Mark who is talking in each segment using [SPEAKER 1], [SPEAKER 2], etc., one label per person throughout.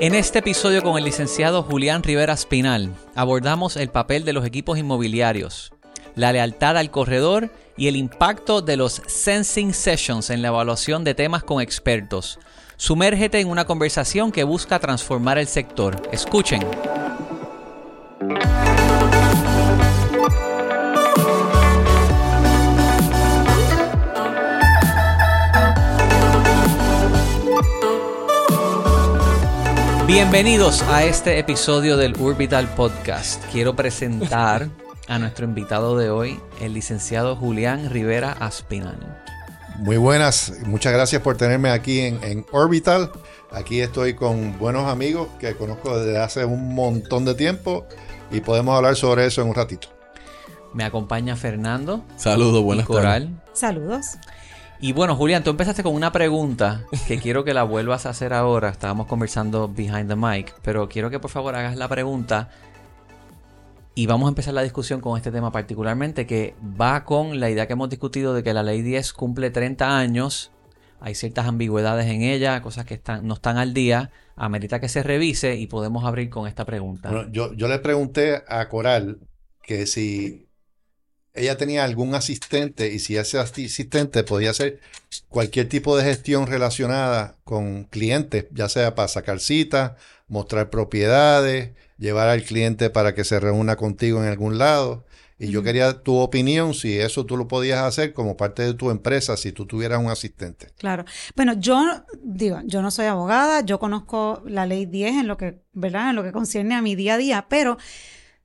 [SPEAKER 1] En este episodio con el licenciado Julián Rivera Espinal abordamos el papel de los equipos inmobiliarios, la lealtad al corredor y el impacto de los Sensing Sessions en la evaluación de temas con expertos. Sumérgete en una conversación que busca transformar el sector. Escuchen. Bienvenidos a este episodio del Urbital Podcast. Quiero presentar a nuestro invitado de hoy, el licenciado Julián Rivera Aspinal.
[SPEAKER 2] Muy buenas, muchas gracias por tenerme aquí en, Orbital. Aquí estoy con buenos amigos que conozco desde hace un montón de tiempo y podemos hablar sobre eso en un ratito.
[SPEAKER 1] Me acompaña Fernando.
[SPEAKER 3] Saludos, buenas
[SPEAKER 1] Coral.
[SPEAKER 4] Saludos.
[SPEAKER 1] Y bueno, Julián, tú empezaste con una pregunta que quiero que la vuelvas a hacer ahora. Estábamos conversando behind the mic, pero quiero que por favor hagas la pregunta y vamos a empezar la discusión con este tema particularmente que va con la idea que hemos discutido de que la ley 10 cumple 30 años. Hay ciertas ambigüedades en ella, cosas que están, no están al día. Amerita que se revise y podemos abrir con esta pregunta.
[SPEAKER 2] yo, yo le pregunté a Coral que si ella tenía algún asistente y si ese asistente podía hacer cualquier tipo de gestión relacionada con clientes, ya sea para sacar citas, mostrar propiedades, llevar al cliente para que se reúna contigo en algún lado. Y yo quería tu opinión si eso tú lo podías hacer como parte de tu empresa, si tú tuvieras un asistente.
[SPEAKER 4] Claro. Bueno, yo digo, yo no soy abogada, yo conozco la ley 10 en lo que, ¿verdad? En lo que concierne a mi día a día, pero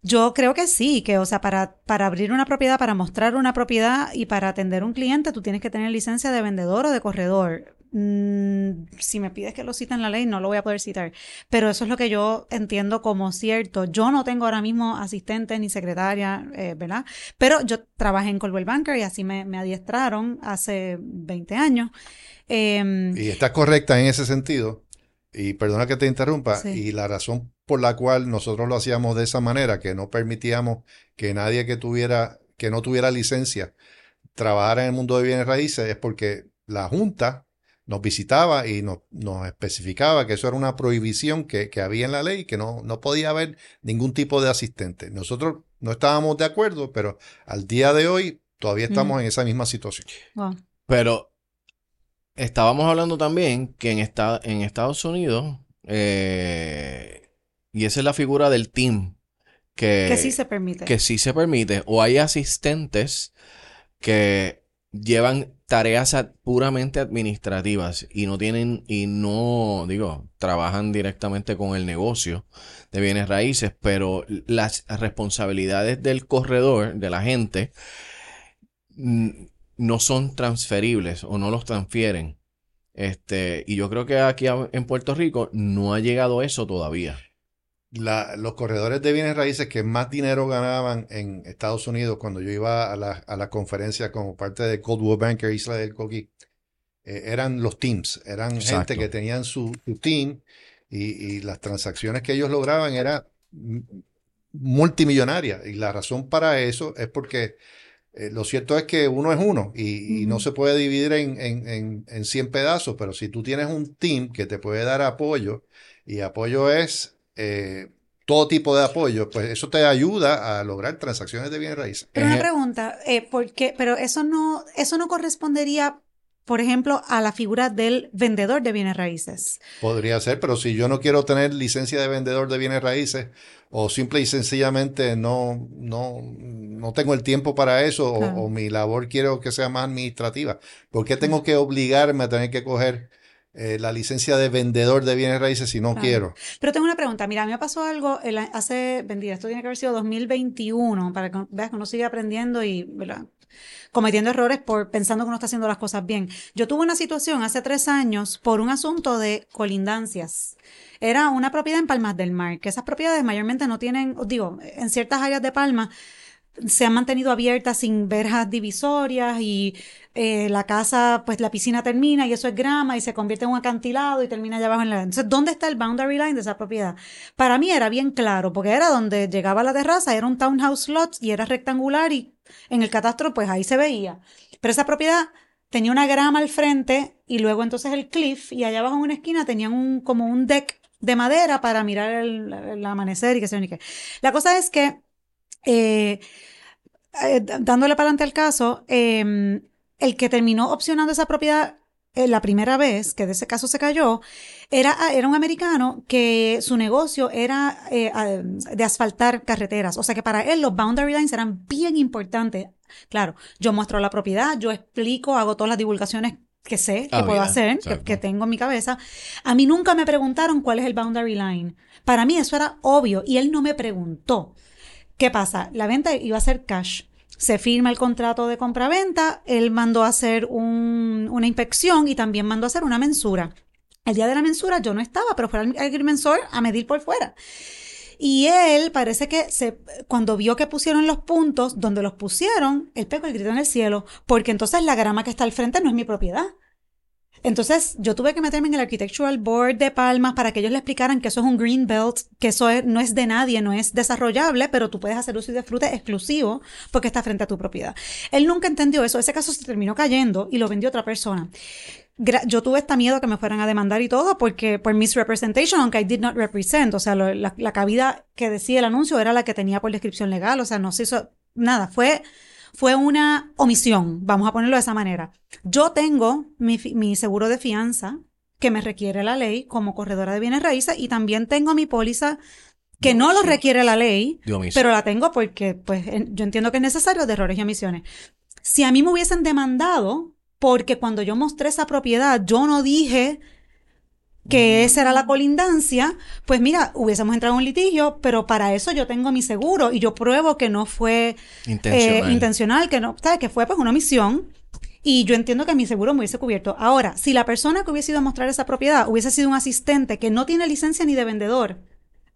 [SPEAKER 4] yo creo que sí, que o sea, para, para abrir una propiedad, para mostrar una propiedad y para atender un cliente, tú tienes que tener licencia de vendedor o de corredor. Mm, si me pides que lo cite en la ley, no lo voy a poder citar. Pero eso es lo que yo entiendo como cierto. Yo no tengo ahora mismo asistente ni secretaria, eh, ¿verdad? Pero yo trabajé en Coldwell Banker y así me, me adiestraron hace 20 años.
[SPEAKER 2] Em, y estás correcta en ese sentido. Y perdona que te interrumpa. Y la razón por la cual nosotros lo hacíamos de esa manera, que no permitíamos que nadie que tuviera, que no tuviera licencia, trabajara en el mundo de bienes raíces, es porque la Junta nos visitaba y nos, especificaba que eso era una prohibición que, había en la ley, que no, no podía haber ningún tipo de asistente. Nosotros no estábamos de acuerdo, pero al día de hoy todavía estamos en esa misma situación.
[SPEAKER 3] Pero estábamos hablando también que en, en Estados Unidos eh, y esa es la figura del team. Que,
[SPEAKER 4] que sí se permite.
[SPEAKER 3] Que sí se permite. O hay asistentes que llevan tareas puramente administrativas y no tienen, y no, digo, trabajan directamente con el negocio de bienes raíces, pero las responsabilidades del corredor, de la gente, no son transferibles o no los transfieren. Este, y yo creo que aquí en Puerto Rico no ha llegado eso todavía
[SPEAKER 2] los corredores de bienes raíces que más dinero ganaban en Estados Unidos cuando yo iba a la, a conferencia como parte de Coldwell Banker Isla del Coqui, eh, eran los teams, eran gente que tenían su, team y, las transacciones que ellos lograban eran multimillonarias. Y la razón para eso es porque eh, lo cierto es que uno es uno y, no se puede dividir en, en, en 100 pedazos, pero si tú tienes un team que te puede dar apoyo, y apoyo es eh, todo tipo de apoyo, pues eso te ayuda a lograr transacciones de bienes raíces.
[SPEAKER 4] Pero una pregunta, eh, ¿por qué? Pero eso no, eso no correspondería, por ejemplo, a la figura del vendedor de bienes raíces.
[SPEAKER 2] Podría ser, pero si yo no quiero tener licencia de vendedor de bienes raíces, o simple y sencillamente no, no, no tengo el tiempo para eso, o, o, mi labor quiero que sea más administrativa, ¿por qué tengo que obligarme a tener que coger eh, la licencia de vendedor de bienes raíces si no quiero.
[SPEAKER 4] Pero tengo una pregunta. Mira, a mí me pasó algo hace, vendida, esto tiene que haber sido 2021, para que veas que uno sigue aprendiendo y cometiendo errores por pensando que uno está haciendo las cosas bien. Yo tuve una situación hace tres años por un asunto de colindancias. Era una propiedad en Palmas del Mar, que esas propiedades mayormente no tienen, digo, en ciertas áreas de Palma se han mantenido abiertas sin verjas divisorias y eh, la casa, pues la piscina termina y eso es grama y se convierte en un acantilado y termina allá abajo en la... Entonces, ¿dónde está el boundary line de esa propiedad? Para mí era bien claro, porque era donde llegaba la terraza, era un townhouse lot y era rectangular y en el catastro, pues ahí se veía. Pero esa propiedad tenía una grama al frente y luego entonces el cliff y allá abajo en una esquina tenían un, como un deck de madera para mirar el, amanecer y que se ni La cosa es que, eh, eh, dándole para adelante al caso, em, el que terminó opcionando esa propiedad eh, la primera vez que de ese caso se cayó, era, ah, era un americano que su negocio era de asfaltar carreteras. O sea que para él los boundary lines eran bien importantes. Claro, yo muestro la propiedad, yo explico, hago todas las divulgaciones que sé que puedo hacer, que, tengo en mi cabeza. A mí nunca me preguntaron cuál es el boundary line. Para mí eso era obvio y él no me preguntó. ¿Qué pasa? La venta iba a ser cash. Se firma el contrato de compra-venta, él mandó a hacer una inspección y también mandó a hacer una mensura. El día de la mensura yo no estaba, pero fue el agrimensor a medir por fuera. Y él parece que cuando vio que pusieron los puntos donde los pusieron, él pegó el grito en el cielo, porque entonces la grama que está al frente no es mi propiedad. Entonces yo tuve que meterme en el Architectural Board de Palmas para que ellos le explicaran que eso es un green belt, que eso no es de nadie, no es desarrollable, pero tú puedes hacer uso y disfrute exclusivo porque está frente a tu propiedad. Él nunca entendió eso, ese caso se terminó cayendo y lo vendió otra persona. Yo tuve este miedo que me fueran a demandar y todo porque por misrepresentation, aunque I did not represent, o sea, la, la, cabida que decía el anuncio era la que tenía por descripción legal, o sea, no se hizo nada, fue, fue una omisión, vamos a ponerlo de esa manera. Yo tengo mi, mi seguro de fianza que me requiere la ley como corredora de bienes raíces y también tengo mi póliza que no, lo requiere la ley, pero la tengo porque pues yo entiendo que es necesario de errores y omisiones. Si a mí me hubiesen demandado, porque cuando yo mostré esa propiedad, yo no dije que esa era la colindancia, pues mira, hubiésemos entrado en un litigio, pero para eso yo tengo mi seguro y yo pruebo que no fue eh, intencional, que no, ¿sabes? Que fue pues una omisión. Y yo entiendo que mi seguro me hubiese cubierto. Ahora, si la persona que hubiese ido a mostrar esa propiedad hubiese sido un asistente que no tiene licencia ni de vendedor,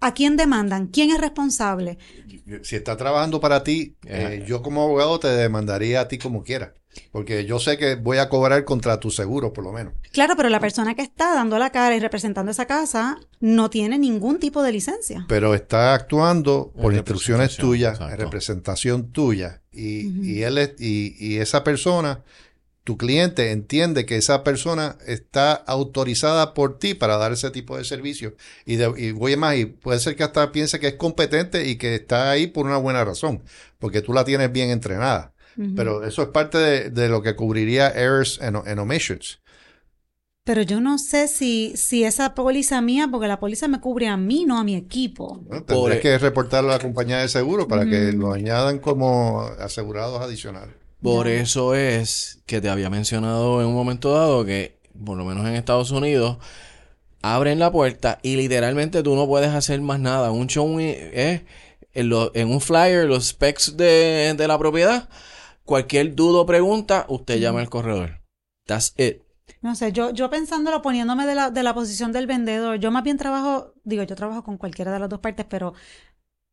[SPEAKER 4] ¿a quién demandan? ¿Quién es responsable?
[SPEAKER 2] Si está trabajando para ti, eh, yo como abogado te demandaría a ti como quiera. Porque yo sé que voy a cobrar contra tu seguro, por lo menos.
[SPEAKER 4] Claro, pero la persona que está dando la cara y representando esa casa no tiene ningún tipo de licencia.
[SPEAKER 2] Pero está actuando por instrucciones tuyas, en representación tuya. Y, él y, esa persona, tu cliente, entiende que esa persona está autorizada por ti para dar ese tipo de servicio. Y, y voy más, y puede ser que hasta piense que es competente y que está ahí por una buena razón, porque tú la tienes bien entrenada. Pero eso es parte de, lo que cubriría errors and, omissions.
[SPEAKER 4] Pero yo no sé si, si esa póliza mía, porque la póliza me cubre a mí, no a mi equipo.
[SPEAKER 2] tendrás que reportarlo a la compañía de seguro para que lo añadan como asegurados adicionales.
[SPEAKER 3] Por eso es que te había mencionado en un momento dado que, por lo menos en Estados Unidos, abren la puerta y literalmente tú no puedes hacer más nada. Un show es en, en, un flyer, los specs de, de la propiedad Cualquier duda o pregunta, usted llama al corredor. That's it.
[SPEAKER 4] No sé, yo, yo pensándolo, poniéndome de la, de la posición del vendedor, yo más bien trabajo, digo, yo trabajo con cualquiera de las dos partes, pero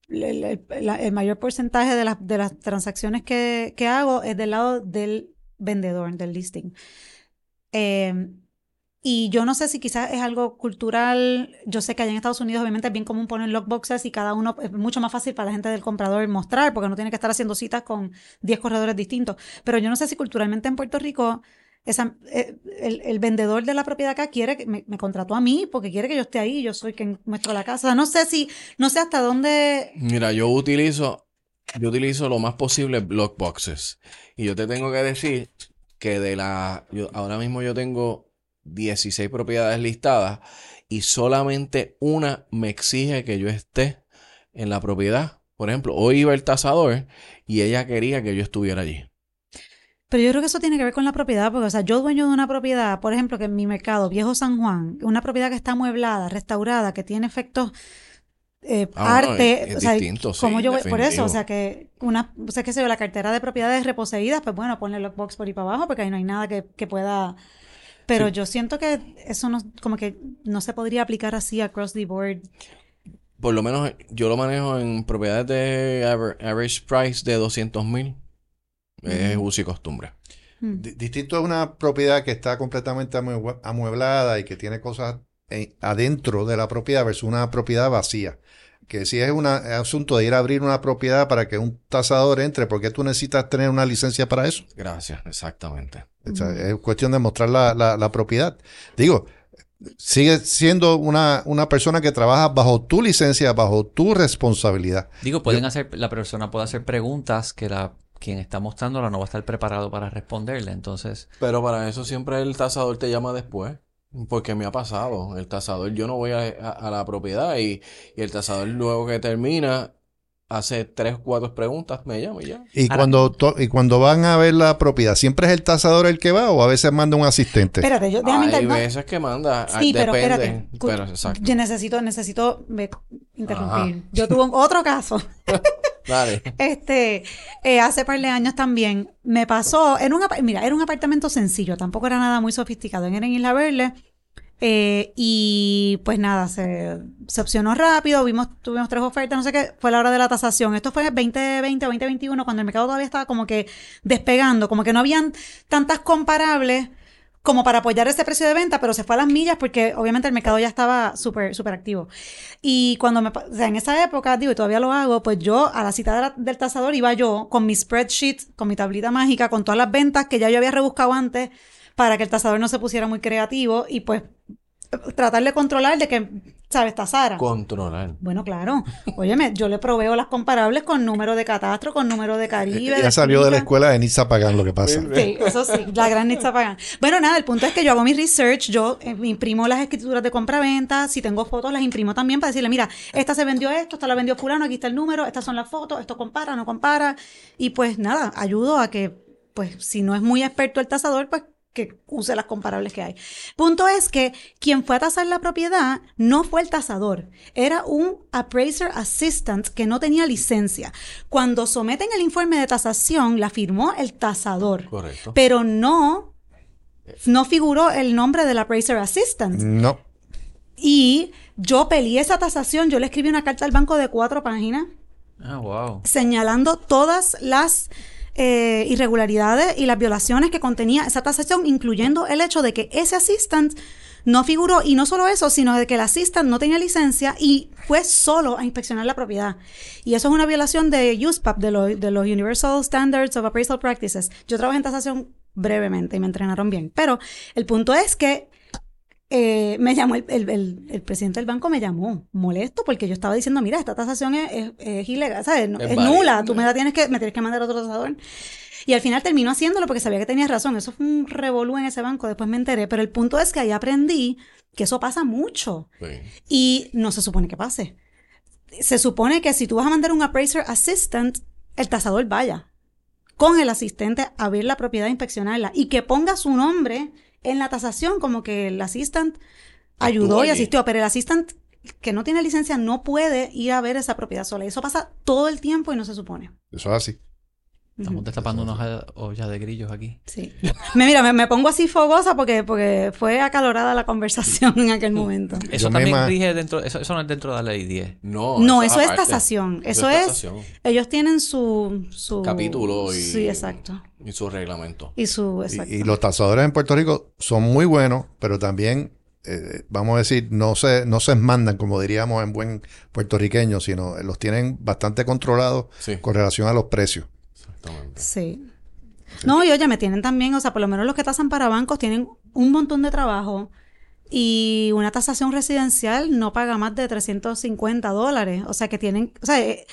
[SPEAKER 4] el, mayor porcentaje de, las de las transacciones que, que, hago es del lado del vendedor, del listing. Eh, y yo no sé si quizás es algo cultural. Yo sé que allá en Estados Unidos obviamente es bien común poner lockboxes y cada uno es mucho más fácil para la gente del comprador mostrar porque no tiene que estar haciendo citas con 10 corredores distintos. Pero yo no sé si culturalmente en Puerto Rico esa, eh, el, vendedor de la propiedad acá quiere que me, contrató a mí porque quiere que yo esté ahí, yo soy quien muestro la casa. No sé si, no sé hasta dónde.
[SPEAKER 3] Mira, yo utilizo, yo utilizo lo más posible lockboxes. Y yo te tengo que decir que de la, yo, ahora mismo yo tengo 16 propiedades listadas y solamente una me exige que yo esté en la propiedad. Por ejemplo, hoy iba el tasador y ella quería que yo estuviera allí.
[SPEAKER 4] Pero yo creo que eso tiene que ver con la propiedad, porque, o sea, yo dueño de una propiedad, por ejemplo, que en mi mercado, Viejo San Juan, una propiedad que está amueblada, restaurada, que tiene efectos eh, ah, arte, o sea, como yo por eso, o sea que una, o sea que se ve la cartera de propiedades reposeídas, pues bueno, ponle lockbox por ahí para abajo porque ahí no hay nada que, que pueda pero yo siento que eso no, como que no se podría aplicar así across the board.
[SPEAKER 3] Por lo menos yo lo manejo en propiedades de average price de 200 mil. Es uso y costumbre.
[SPEAKER 2] Mm. Distinto a una propiedad que está completamente amueblada y que tiene cosas adentro de la propiedad versus una propiedad vacía que si es un asunto de ir a abrir una propiedad para que un tasador entre, ¿por qué tú necesitas tener una licencia para eso?
[SPEAKER 3] Gracias, exactamente.
[SPEAKER 2] Es, cuestión de mostrar la, la, propiedad. Digo, sigue siendo una, una persona que trabaja bajo tu licencia, bajo tu responsabilidad.
[SPEAKER 1] Digo, pueden hacer, la persona puede hacer preguntas que la quien está mostrándola no va a estar preparado para responderle, entonces...
[SPEAKER 3] Pero para eso siempre el tasador te llama después. Porque me ha pasado. El tasador, yo no voy a, a, la propiedad y, y, el tasador luego que termina hace tres, cuatro preguntas, me llama y ya.
[SPEAKER 2] Y cuando, y cuando van a ver la propiedad, ¿siempre es el tasador el que va o a veces manda un asistente?
[SPEAKER 3] Espérate, yo déjame Hay veces que manda, sí, pero depende.
[SPEAKER 4] Pero, exacto. Yo necesito, necesito interrumpir. Yo tuve otro caso. Vale. Este, eh, hace par de años también me pasó, en un, mira, era un apartamento sencillo, tampoco era nada muy sofisticado, era en Isla Verde. Eh, y pues nada, se, se, opcionó rápido, vimos, tuvimos tres ofertas, no sé qué, fue la hora de la tasación. Esto fue 2020 2021, cuando el mercado todavía estaba como que despegando, como que no habían tantas comparables como para apoyar ese precio de venta, pero se fue a las millas porque obviamente el mercado ya estaba súper, súper activo. Y cuando me, o sea, en esa época, digo, y todavía lo hago, pues yo a la cita del tasador iba yo con mi spreadsheet, con mi tablita mágica, con todas las ventas que ya yo había rebuscado antes para que el tasador no se pusiera muy creativo y pues tratar de controlar de que, ¿sabes? Tasara.
[SPEAKER 3] Controlar.
[SPEAKER 4] Bueno, claro. Óyeme, yo le proveo las comparables con número de catastro, con número de Caribe.
[SPEAKER 2] Ya salió de la escuela de Nitza Pagan lo que pasa.
[SPEAKER 4] Sí, eso sí, la gran Nitza Pagan. Bueno, nada, el punto es que yo hago mi research, yo eh, imprimo las escrituras de compra-venta, si tengo fotos las imprimo también para decirle, mira, esta se vendió esto, esta la vendió fulano, aquí está el número, estas son las fotos, esto compara, no compara. Y pues nada, ayudo a que, pues si no es muy experto el tasador, pues que use las comparables que hay. Punto es que quien fue a tasar la propiedad no fue el tasador, era un appraiser assistant que no tenía licencia. Cuando someten el informe de tasación, la firmó el tasador. Correcto. Pero no, no figuró el nombre del appraiser assistant.
[SPEAKER 2] No.
[SPEAKER 4] Y yo peleé esa tasación, yo le escribí una carta al banco de cuatro páginas.
[SPEAKER 1] Ah, wow.
[SPEAKER 4] Señalando todas las eh, irregularidades y las violaciones que contenía esa tasación, incluyendo el hecho de que ese assistant no figuró, y no solo eso, sino de que el assistant no tenía licencia y fue solo a inspeccionar la propiedad. Y eso es una violación de USPAP, de, de los Universal Standards of Appraisal Practices. Yo trabajé en tasación brevemente y me entrenaron bien. Pero el punto es que eh, me llamó el, el, presidente del banco, me llamó molesto porque yo estaba diciendo, mira, esta tasación es, es, ilegal, ¿sabes? Es, nula, tú me la tienes que, me tienes que mandar otro tasador. Y al final terminó haciéndolo porque sabía que tenía razón. Eso fue un revolú en ese banco, después me enteré. Pero el punto es que ahí aprendí que eso pasa mucho. Y no se supone que pase. Se supone que si tú vas a mandar un appraiser assistant, el tasador vaya con el asistente a ver la propiedad, a inspeccionarla y que ponga su nombre en la tasación como que el assistant ayudó y asistió, pero el assistant que no tiene licencia no puede ir a ver esa propiedad sola. Y eso pasa todo el tiempo y no se supone.
[SPEAKER 2] Eso es así.
[SPEAKER 1] Estamos destapando unas ollas de grillos aquí.
[SPEAKER 4] Sí. me, mira, me, pongo así fogosa porque, porque fue acalorada la conversación en aquel momento.
[SPEAKER 1] Eso también rige dentro, eso, eso, no es dentro de la ley 10.
[SPEAKER 3] No,
[SPEAKER 4] no eso, es tasación. Eso, es, ellos tienen su, su
[SPEAKER 3] capítulo y,
[SPEAKER 4] sí, exacto.
[SPEAKER 3] y su reglamento.
[SPEAKER 4] Y su, exacto.
[SPEAKER 2] Y, los tasadores en Puerto Rico son muy buenos, pero también eh, vamos a decir, no se, no se mandan, como diríamos en buen puertorriqueño, sino los tienen bastante controlados con relación a los precios.
[SPEAKER 4] Sí. No, y oye, me tienen también, o sea, por lo menos los que tasan para bancos tienen un montón de trabajo y una tasación residencial no paga más de 350 dólares. O sea, que tienen, o sea, eh,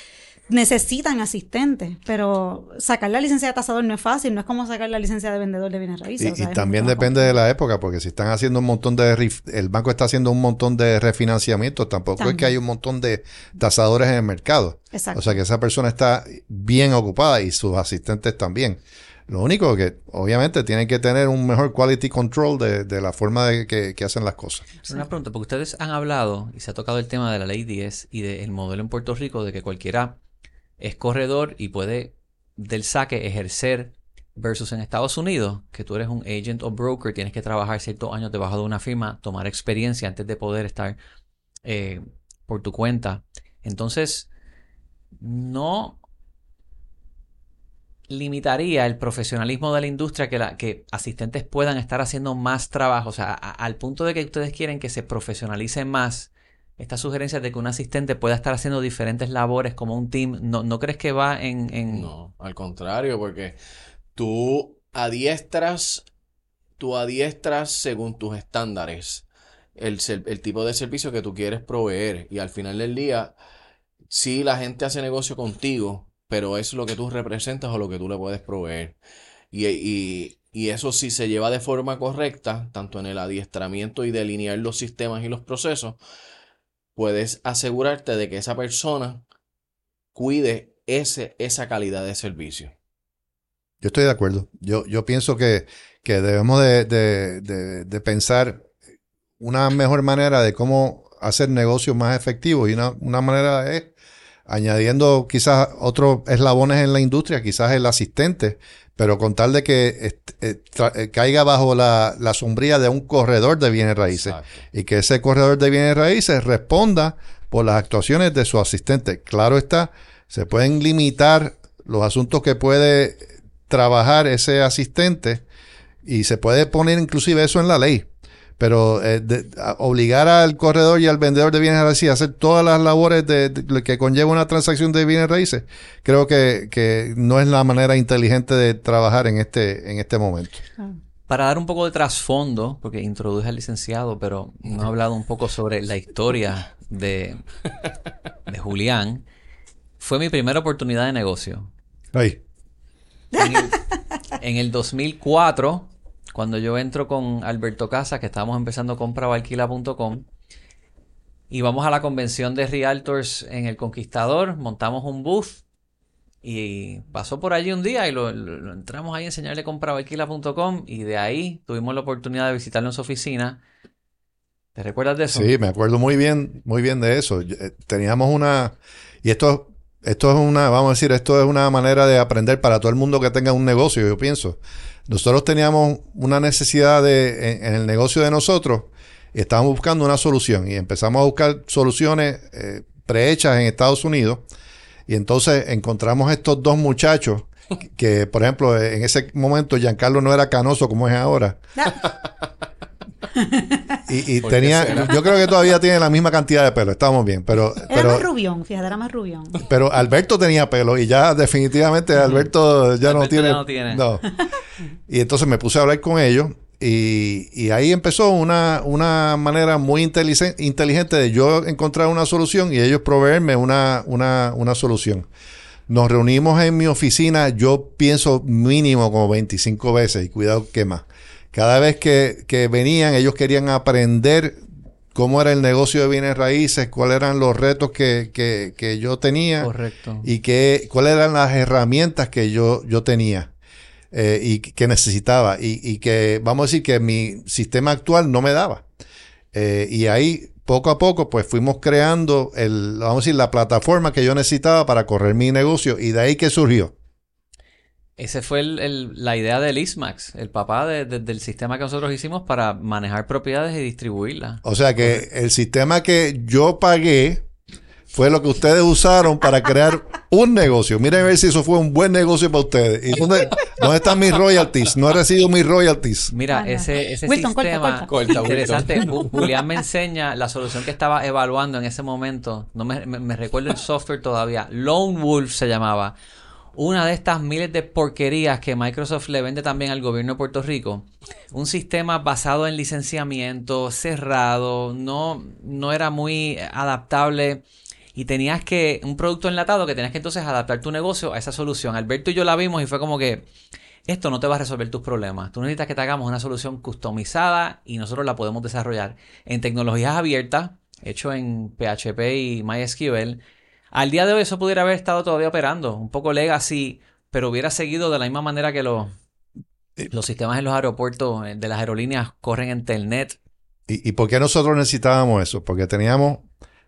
[SPEAKER 4] necesitan asistentes, pero sacar la licencia de tasador no es fácil, no es como sacar la licencia de vendedor de bienes raíces.
[SPEAKER 2] Y, también depende de la época, porque si están haciendo un montón de, el banco está haciendo un montón de refinanciamiento, tampoco es que hay un montón de tasadores en el mercado. Exacto. O sea que esa persona está bien ocupada y sus asistentes también. Lo único que obviamente tienen que tener un mejor quality control de, la forma de que, hacen las cosas.
[SPEAKER 1] Una pregunta, porque ustedes han hablado y se ha tocado el tema de la ley 10 y del modelo en Puerto Rico de que cualquiera es corredor y puede del saque ejercer versus en Estados Unidos, que tú eres un agent o broker, tienes que trabajar ciertos años debajo de una firma, tomar experiencia antes de poder estar eh, por tu cuenta. Entonces, no limitaría el profesionalismo de la industria que, la, que asistentes puedan estar haciendo más trabajo, o sea, al punto de que ustedes quieren que se profesionalice más esta sugerencia de que un asistente pueda estar haciendo diferentes labores como un team, ¿no, no crees que va en,
[SPEAKER 3] No, al contrario, porque tú adiestras, tú adiestras según tus estándares el, el tipo de servicio que tú quieres proveer. Y al final del día, si la gente hace negocio contigo, pero es lo que tú representas o lo que tú le puedes proveer. Y, y, y, eso si se lleva de forma correcta, tanto en el adiestramiento y delinear los sistemas y los procesos, puedes asegurarte de que esa persona cuide ese, esa calidad de servicio.
[SPEAKER 2] Yo estoy de acuerdo. Yo, yo pienso que, que debemos de, de, de, pensar una mejor manera de cómo hacer negocios más efectivos y una, una manera es añadiendo quizás otros eslabones en la industria, quizás el asistente, pero con tal de que eh, eh, caiga bajo la, la, sombría de un corredor de bienes raíces y que ese corredor de bienes raíces responda por las actuaciones de su asistente. Claro está, se pueden limitar los asuntos que puede trabajar ese asistente y se puede poner inclusive eso en la ley. Pero eh, obligar al corredor y al vendedor de bienes raíces a hacer todas las labores de, que conlleva una transacción de bienes raíces, creo que, no es la manera inteligente de trabajar en este, en este momento.
[SPEAKER 1] Ah. Para dar un poco de trasfondo, porque introduje al licenciado, pero no he hablado un poco sobre la historia de, de Julián, fue mi primera oportunidad de negocio.
[SPEAKER 2] Ahí.
[SPEAKER 1] En el, en el 2004 cuando yo entro con Alberto Casa, que estábamos empezando compraoalquila.com, y vamos a la convención de Realtors en El Conquistador, montamos un booth y pasó por allí un día y lo, entramos ahí a enseñarle compraoalquila.com y de ahí tuvimos la oportunidad de visitarlo en su oficina. ¿Te recuerdas de eso?
[SPEAKER 2] Sí, me acuerdo muy bien, muy bien de eso. Eh, teníamos una, y esto, esto es una, vamos a decir, esto es una manera de aprender para todo el mundo que tenga un negocio, yo pienso. Nosotros teníamos una necesidad de, en, el negocio de nosotros y estábamos buscando una solución y empezamos a buscar soluciones eh, prehechas en Estados Unidos y entonces encontramos estos dos muchachos que, por ejemplo, en ese momento Giancarlo no era canoso como es ahora. Y, tenía, yo creo que todavía tiene la misma cantidad de pelo, estamos bien, pero...
[SPEAKER 4] Era
[SPEAKER 2] pero,
[SPEAKER 4] más rubión, fíjate, era más rubión.
[SPEAKER 2] Pero Alberto tenía pelo y ya definitivamente Alberto ya no tiene... no tiene. No. Y entonces me puse a hablar con ellos y, y ahí empezó una, una manera muy inteligente de yo encontrar una solución y ellos proveerme una, una, una solución. Nos reunimos en mi oficina, yo pienso mínimo como 25 veces y cuidado que más cada vez que, venían, ellos querían aprender cómo era el negocio de bienes raíces, cuáles eran los retos que, yo tenía.
[SPEAKER 1] Correcto.
[SPEAKER 2] Y que, cuáles eran las herramientas que yo, yo tenía eh, y que necesitaba. Y, que, vamos a decir, que mi sistema actual no me daba. Eh, y ahí, poco a poco, pues fuimos creando, el, vamos a decir, la plataforma que yo necesitaba para correr mi negocio. Y de ahí que surgió.
[SPEAKER 1] Ese fue la idea del ISMAX, el papá del sistema que nosotros hicimos para manejar propiedades y distribuirlas.
[SPEAKER 2] O sea que el sistema que yo pagué fue lo que ustedes usaron para crear un negocio. Miren a ver si eso fue un buen negocio para ustedes. ¿Y dónde, están mis royalties? No he recibido mis royalties.
[SPEAKER 1] Mira, ese, ese sistema interesante. Julián me enseña la solución que estaba evaluando en ese momento. No me, me recuerdo el software todavía. Lone Wolf se llamaba una de estas miles de porquerías que Microsoft le vende también al gobierno de Puerto Rico. Un sistema basado en licenciamiento, cerrado, no, no era muy adaptable y tenías que, un producto enlatado que tenías que entonces adaptar tu negocio a esa solución. Alberto y yo la vimos y fue como que esto no te va a resolver tus problemas. Tú necesitas que te hagamos una solución customizada y nosotros la podemos desarrollar en tecnologías abiertas, hecho en PHP y MySQL al día de hoy eso pudiera haber estado todavía operando, un poco legacy, pero hubiera seguido de la misma manera que los, los sistemas en los aeropuertos eh, de las aerolíneas corren en Telnet.
[SPEAKER 2] ¿Y, ¿Y por qué nosotros necesitábamos eso? Porque teníamos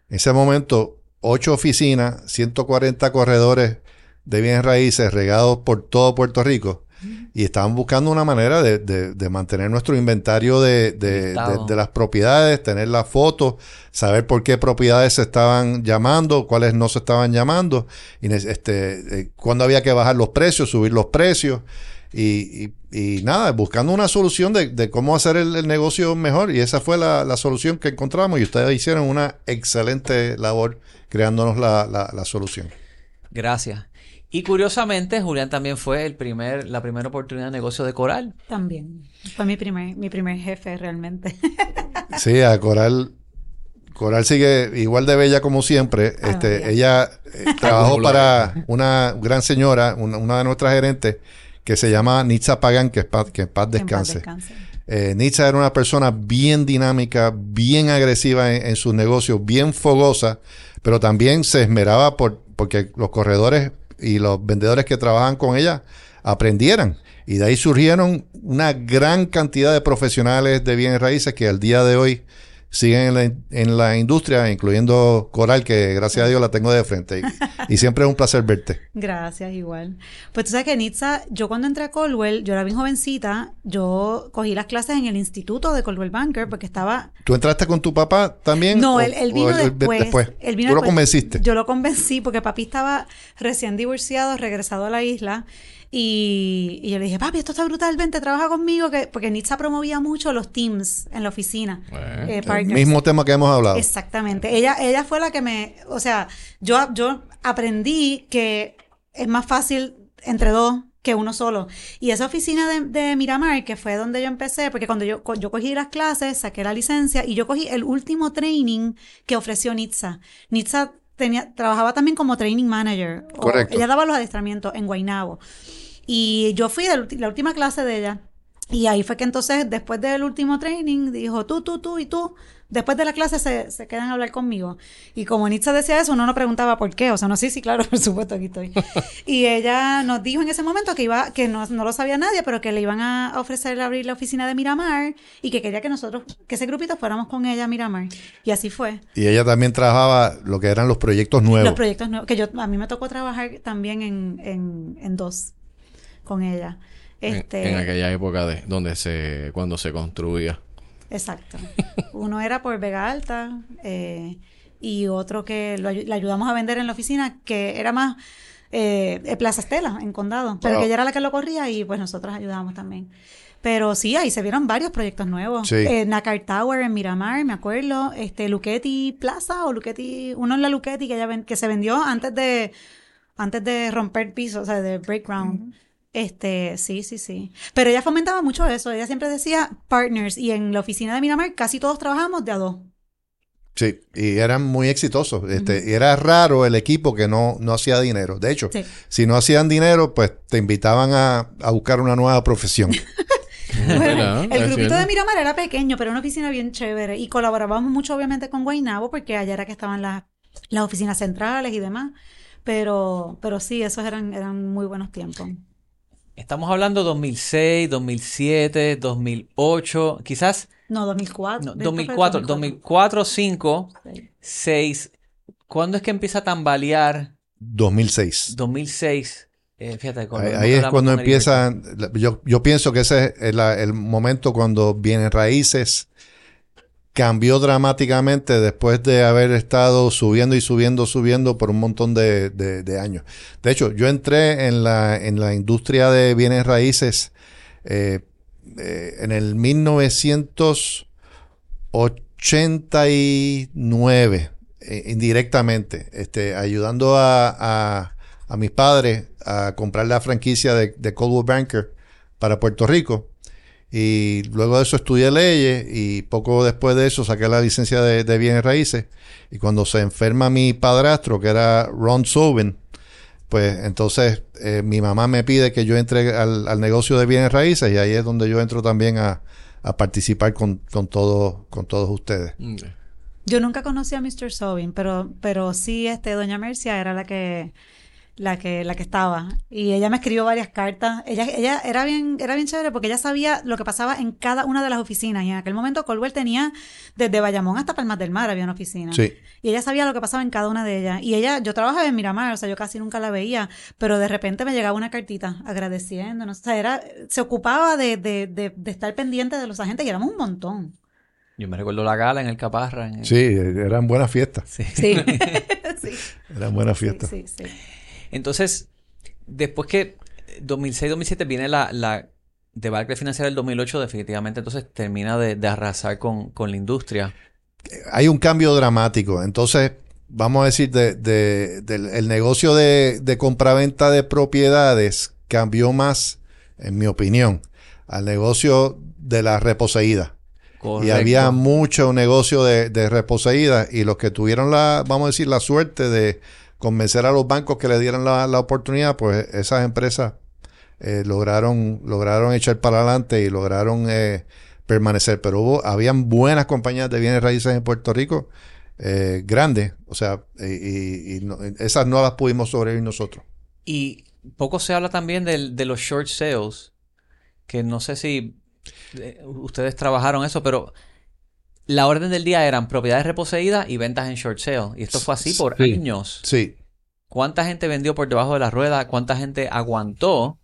[SPEAKER 2] en ese momento ocho oficinas, 140 corredores de bienes raíces regados por todo Puerto Rico y estaban buscando una manera de, mantener nuestro inventario de, las propiedades, tener las fotos, saber por qué propiedades se estaban llamando, cuáles no se estaban llamando, y este, eh, cuándo había que bajar los precios, subir los precios. Y, nada, buscando una solución de, cómo hacer el, negocio mejor. Y esa fue la, solución que encontramos. Y ustedes hicieron una excelente labor creándonos la, la solución.
[SPEAKER 1] Gracias. Y curiosamente, Julián también fue el primer, la primera oportunidad de negocio de Coral.
[SPEAKER 4] También. Fue mi primer, mi primer jefe realmente.
[SPEAKER 2] Sí, a Coral. Coral sigue igual de bella como siempre.
[SPEAKER 4] Ah,
[SPEAKER 2] este, ella eh, trabajó para una gran señora, una, una de nuestras gerentes, que se llama Nitza Pagan, que, es paz- que en paz
[SPEAKER 4] en
[SPEAKER 2] descanse.
[SPEAKER 4] descanse.
[SPEAKER 2] Eh, Nitza era una persona bien dinámica, bien agresiva en, en sus negocios, bien fogosa, pero también se esmeraba por porque los corredores y los vendedores que trabajan con ella aprendieran. Y de ahí surgieron una gran cantidad de profesionales de bienes raíces que al día de hoy siguen en la, en la industria, incluyendo Coral, que gracias a Dios la tengo de frente. Y, y siempre es un placer verte.
[SPEAKER 4] Gracias, igual. Pues tú sabes que Nitza, yo cuando entré a Colwell, yo era bien jovencita, yo cogí las clases en el instituto de Colwell Banker porque estaba...
[SPEAKER 2] ¿Tú entraste con tu papá también?
[SPEAKER 4] No,
[SPEAKER 2] ¿O-
[SPEAKER 4] él, vino después. Él vino
[SPEAKER 2] Tú lo
[SPEAKER 4] después.
[SPEAKER 2] convenciste.
[SPEAKER 4] Yo lo convencí porque papi estaba recién divorciado, regresado a la isla. Y, y yo le dije, papi, esto está brutal, vente, trabaja conmigo. Que, porque Nitza promovía mucho los teams en la oficina.
[SPEAKER 3] Bueno,
[SPEAKER 4] eh,
[SPEAKER 2] El mismo tema que hemos hablado.
[SPEAKER 4] Exactamente. Ella, ella fue la que me, o sea, yo, yo aprendí que es más fácil entre dos que uno solo. Y esa oficina de, de Miramar, que fue donde yo empecé, porque cuando yo, yo cogí las clases, saqué la licencia y yo cogí el último training que ofreció Nitza. Nitza tenía, trabajaba también como training manager. o-
[SPEAKER 2] Correcto.
[SPEAKER 4] ella daba los adiestramientos en Guaynabo. Y yo fui de la última clase de ella. Y ahí fue que entonces, después del último training, dijo, tú, tú, tú y tú, después de la clase se, se quedan a hablar conmigo. Y como Nitza decía eso, uno no preguntaba por qué. O sea, no, sí, sí, claro, por supuesto, aquí estoy. Y ella nos dijo en ese momento que iba, que no, no lo sabía nadie, pero que le iban a ofrecer abrir la oficina de Miramar y que quería que nosotros, que ese grupito fuéramos con ella a Miramar. Y así fue.
[SPEAKER 2] Y ella también trabajaba lo que eran los proyectos nuevos.
[SPEAKER 4] Los proyectos nuevos, que yo, a mí me tocó trabajar también en, en, en dos con ella. Este,
[SPEAKER 3] en, aquella época de donde se cuando se construía.
[SPEAKER 4] Exacto. Uno era por Vega Alta eh, y otro que lo le ayudamos a vender en la oficina, que era más eh, eh, Plaza Estela, en Condado. Pero
[SPEAKER 2] Wow.
[SPEAKER 4] que ella era la que lo corría y pues nosotros ayudábamos también. Pero sí, ahí se vieron varios proyectos nuevos.
[SPEAKER 2] Sí.
[SPEAKER 4] Eh, Nacar Tower en Miramar, me acuerdo. Este, Luchetti Plaza o Luchetti, uno en la Luchetti que, ella ven- que se vendió antes de, antes de romper piso, o sea, de break ground. Este, sí, sí, sí. Pero ella fomentaba mucho eso. Ella siempre decía partners. Y en la oficina de Miramar casi todos trabajamos de a dos.
[SPEAKER 2] Sí, y eran muy exitosos. Este, y era raro el equipo que no, no hacía dinero. De hecho,
[SPEAKER 4] Sí.
[SPEAKER 2] si no hacían dinero, pues te invitaban a, a buscar una nueva profesión.
[SPEAKER 4] El grupito de Miramar era pequeño, pero era una oficina bien chévere. Y colaborábamos mucho, obviamente, con Guaynabo, porque allá era que estaban las, las oficinas centrales y demás. Pero, pero sí, esos eran, eran muy buenos tiempos.
[SPEAKER 1] Estamos hablando 2006, 2007, 2008, quizás
[SPEAKER 4] No, 2004.
[SPEAKER 1] no,
[SPEAKER 4] de esto fue
[SPEAKER 1] 2004, 2004, 2005,
[SPEAKER 4] Sí.
[SPEAKER 1] 6. ¿Cuándo es que empieza a tambalear
[SPEAKER 2] 2006.
[SPEAKER 1] 2006? Eh, fíjate, cuando
[SPEAKER 2] Ahí, ahí es cuando
[SPEAKER 1] con
[SPEAKER 2] empieza,
[SPEAKER 1] Heriberto.
[SPEAKER 2] yo, yo pienso que ese es el, el momento cuando vienen raíces, cambió dramáticamente después de haber estado subiendo y subiendo, subiendo por un montón de, años. De hecho, yo entré en la, en la industria de bienes raíces eh, eh, en el 1989, eh, indirectamente, este, ayudando a, a- a mis padres a comprar la franquicia de, de Coldwell Banker para Puerto Rico. Y luego de eso estudié leyes y poco después de eso saqué la licencia de, de bienes raíces. Y cuando se enferma mi padrastro, que era Ron Sobin, pues entonces eh, mi mamá me pide que yo entre al, al negocio de bienes raíces y ahí es donde yo entro también a, a participar con, con, todo, con todos ustedes.
[SPEAKER 4] Yo nunca conocí a Mr. Sobin, pero, pero sí, este, Doña Mercia era la que, la que, la que estaba. Y ella me escribió varias cartas. Ella, ella era bien, era bien chévere porque ella sabía lo que pasaba en cada una de las oficinas. Y en aquel momento Colwell tenía, desde Bayamón hasta Palmas del Mar había una oficina.
[SPEAKER 2] Sí.
[SPEAKER 4] Y ella sabía lo que pasaba en cada una de ellas. Y ella, yo trabajaba en Miramar, o sea, yo casi nunca la veía, pero de repente me llegaba una cartita agradeciéndonos. O sea, era, se ocupaba de, de, de, de estar pendiente de los agentes y éramos un montón.
[SPEAKER 1] Yo me recuerdo la gala en el Caparra. en el-
[SPEAKER 2] Sí, eran buenas fiestas.
[SPEAKER 1] Sí.
[SPEAKER 4] Sí. sí.
[SPEAKER 2] Eran buenas fiestas.
[SPEAKER 4] Sí, sí, sí.
[SPEAKER 1] Entonces, después que 2006-2007 viene la, la debacle financiera del 2008, definitivamente entonces termina de, de arrasar con, con la industria.
[SPEAKER 2] hay un cambio dramático. Entonces, vamos a decir, de, de- del el negocio de, de compraventa de propiedades cambió más, en mi opinión, al negocio de la reposeída. Y había mucho negocio de, de reposeídas y los que tuvieron la, vamos a decir, la suerte de convencer a los bancos que le dieran la, la oportunidad, pues esas empresas eh, lograron, lograron echar para adelante y lograron eh, permanecer. Pero hubo, habían buenas compañías de bienes raíces en Puerto Rico, eh, grandes, o sea, y, esas no las pudimos sobrevivir nosotros.
[SPEAKER 1] Y poco se habla también de, de los short sales, que no sé si ustedes trabajaron eso, pero la orden del día eran propiedades reposeídas y ventas en short sale. Y esto fue así por años.
[SPEAKER 2] Sí.
[SPEAKER 1] ¿Cuánta gente vendió por debajo de la rueda? ¿Cuánta gente aguantó?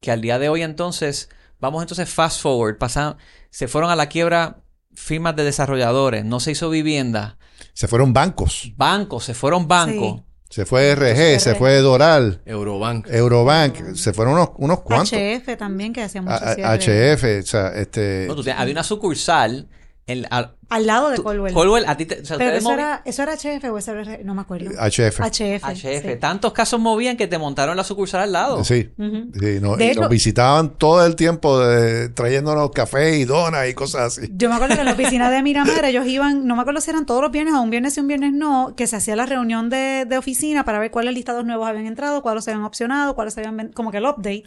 [SPEAKER 1] Que al día de hoy entonces, vamos entonces fast forward, pasaron, se fueron a la quiebra firmas de desarrolladores, no se hizo vivienda.
[SPEAKER 2] Se fueron bancos.
[SPEAKER 1] Bancos, se fueron bancos.
[SPEAKER 2] Se fue RG, se fue Doral.
[SPEAKER 3] Eurobank.
[SPEAKER 2] Eurobank. Se fueron unos, unos cuantos.
[SPEAKER 4] HF también, que hacía mucho
[SPEAKER 2] HF, o sea, este...
[SPEAKER 1] había una sucursal
[SPEAKER 4] al, lado de Colwell.
[SPEAKER 1] Colwell, a ti te,
[SPEAKER 4] Pero eso era, eso era, HF o eso era, no me acuerdo.
[SPEAKER 2] HF.
[SPEAKER 4] HF.
[SPEAKER 1] HF. Tantos casos movían que te montaron la sucursal al lado.
[SPEAKER 2] Sí. sí no, y nos visitaban todo el tiempo de, trayéndonos café y donas y cosas así.
[SPEAKER 4] Yo me acuerdo que en la oficina de Miramar ellos iban, no me acuerdo si eran todos los viernes o un viernes y un viernes no, que se hacía la reunión de, de oficina para ver cuáles listados nuevos habían entrado, cuáles se habían opcionado, cuáles se habían, como que el update.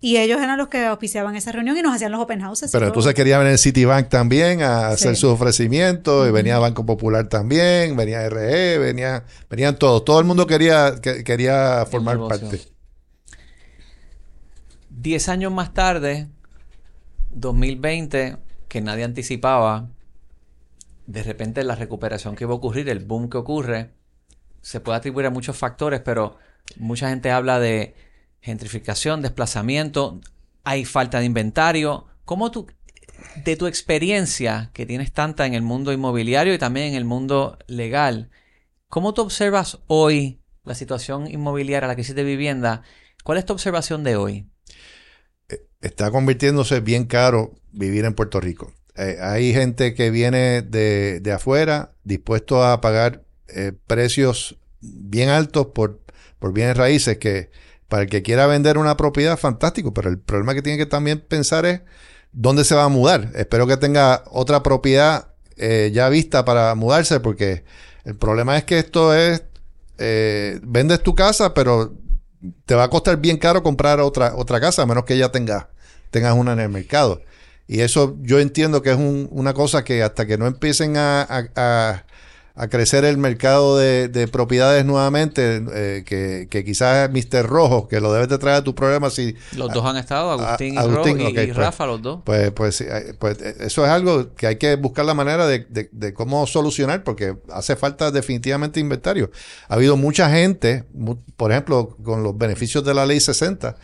[SPEAKER 4] Y ellos eran los que auspiciaban esa reunión y nos hacían los open houses.
[SPEAKER 2] Pero entonces quería venir Citibank también a hacer sus ofrecimientos, y venía Banco Popular también, venía RE, venía, venían todos. Todo el mundo quería, quería formar parte.
[SPEAKER 1] Diez años más tarde, 2020, que nadie anticipaba, de repente la recuperación que iba a ocurrir, el boom que ocurre, se puede atribuir a muchos factores, pero mucha gente habla de gentrificación, desplazamiento, hay falta de inventario. ¿Cómo tú, de tu experiencia que tienes tanta en el mundo inmobiliario y también en el mundo legal, cómo tú observas hoy la situación inmobiliaria, la crisis de vivienda? ¿Cuál es tu observación de hoy?
[SPEAKER 2] Eh, está convirtiéndose bien caro vivir en Puerto Rico. Eh, hay gente que viene de, afuera dispuesto a pagar eh, precios bien altos por, por bienes raíces que para el que quiera vender una propiedad, fantástico, pero el problema que tiene que también pensar es dónde se va a mudar. Espero que tenga otra propiedad eh, ya vista para mudarse, porque el problema es que esto es, eh, vendes tu casa, pero te va a costar bien caro comprar otra, otra casa, a menos que ya tengas, tengas una en el mercado. Y eso yo entiendo que es una cosa que hasta que no empiecen a a crecer el mercado de, propiedades nuevamente, eh, que, que, quizás Mr. Rojo, que lo debes de traer a tu problema si...
[SPEAKER 1] Los dos han estado, Agustín, y, y, pues, Rafa, los dos.
[SPEAKER 2] Pues, pues, eh, pues eh, eso es algo que hay que buscar la manera de, de, cómo solucionar, porque hace falta definitivamente inventario. Ha habido mucha gente, por ejemplo, con los beneficios de la ley 60,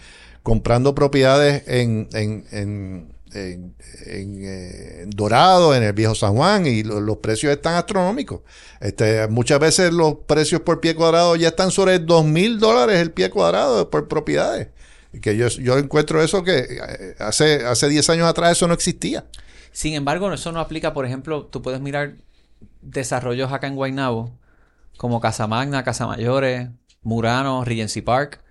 [SPEAKER 2] comprando propiedades en, en, en en, eh, Dorado, en el Viejo San Juan, y los precios están astronómicos. Este, muchas veces los precios por pie cuadrado ya están sobre dos mil dólares el pie cuadrado por propiedades. Que yo, yo encuentro eso que eh, hace, hace 10 años atrás eso no existía.
[SPEAKER 1] Sin embargo, eso no aplica, por ejemplo, tú puedes mirar desarrollos acá en Guaynabo, como Casa Magna, Casa Mayores, Murano, Regency Park,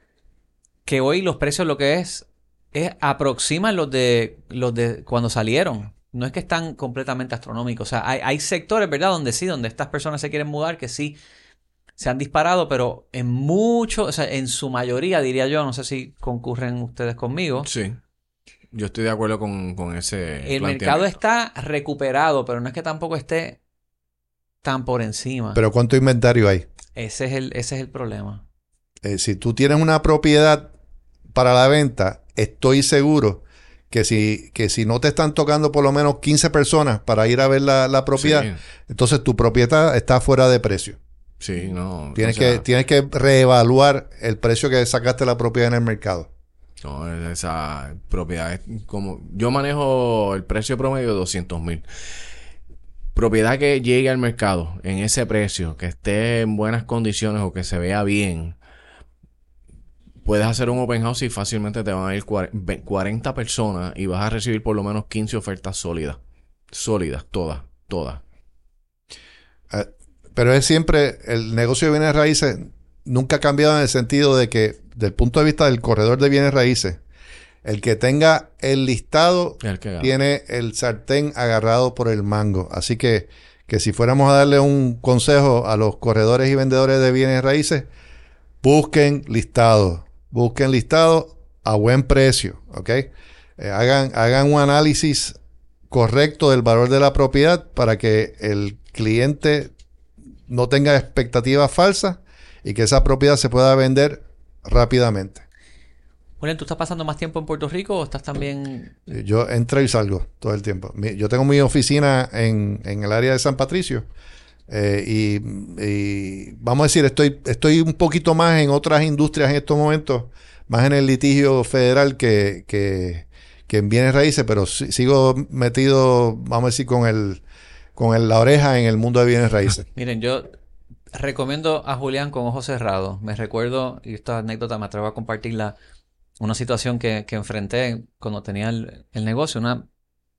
[SPEAKER 1] que hoy los precios lo que es es, aproximan los de, los de cuando salieron. No es que están completamente astronómicos. O sea, hay, hay sectores, ¿verdad? Donde sí, donde estas personas se quieren mudar, que sí se han disparado, pero en mucho, o sea, en su mayoría, diría yo, no sé si concurren ustedes conmigo.
[SPEAKER 3] Sí. Yo estoy de acuerdo con, con ese.
[SPEAKER 1] El mercado está recuperado, pero no es que tampoco esté tan por encima.
[SPEAKER 2] Pero ¿cuánto inventario hay?
[SPEAKER 1] Ese es el, ese es el problema.
[SPEAKER 2] Eh, si tú tienes una propiedad para la venta, estoy seguro que si, que si no te están tocando por lo menos 15 personas para ir a ver la, propiedad, entonces tu propiedad está fuera de precio.
[SPEAKER 3] Sí, no.
[SPEAKER 2] Tienes, que, tienes que reevaluar el precio que sacaste la propiedad en el mercado.
[SPEAKER 3] No, esa propiedad es como... Yo manejo el precio promedio de 200 mil. Propiedad que llegue al mercado en ese precio, que esté en buenas condiciones o que se vea bien, puedes hacer un open house y fácilmente te van a ir 40 personas y vas a recibir por lo menos 15 ofertas sólidas. Sólidas, todas, todas.
[SPEAKER 2] Ah, pero es siempre, el negocio de bienes raíces nunca ha cambiado en el sentido de que, desde el punto de vista del corredor de bienes raíces, El que tenga el listado
[SPEAKER 3] El que gana.
[SPEAKER 2] tiene el sartén agarrado por el mango. Así que, que si fuéramos a darle un consejo a los corredores y vendedores de bienes raíces, busquen listado. Busquen listado a buen precio. ¿ok? Eh, hagan, hagan un análisis correcto del valor de la propiedad para que el cliente no tenga expectativas falsas y que esa propiedad se pueda vender rápidamente.
[SPEAKER 1] Julián, ¿tú estás pasando más tiempo en Puerto Rico o estás también...
[SPEAKER 2] Eh, Yo entro y salgo todo el tiempo. Yo tengo mi oficina en, en el área de San Patricio. Eh, y, y vamos a decir, estoy, estoy un poquito más en otras industrias en estos momentos, más en el litigio federal que, que, que en bienes raíces, pero si- sigo metido, vamos a decir, con el con el- la oreja en el mundo de bienes raíces.
[SPEAKER 1] Miren, yo recomiendo a Julián con ojos cerrados. Me recuerdo, y esta anécdota me atrevo a compartirla, una situación que, que enfrenté cuando tenía el, el negocio, una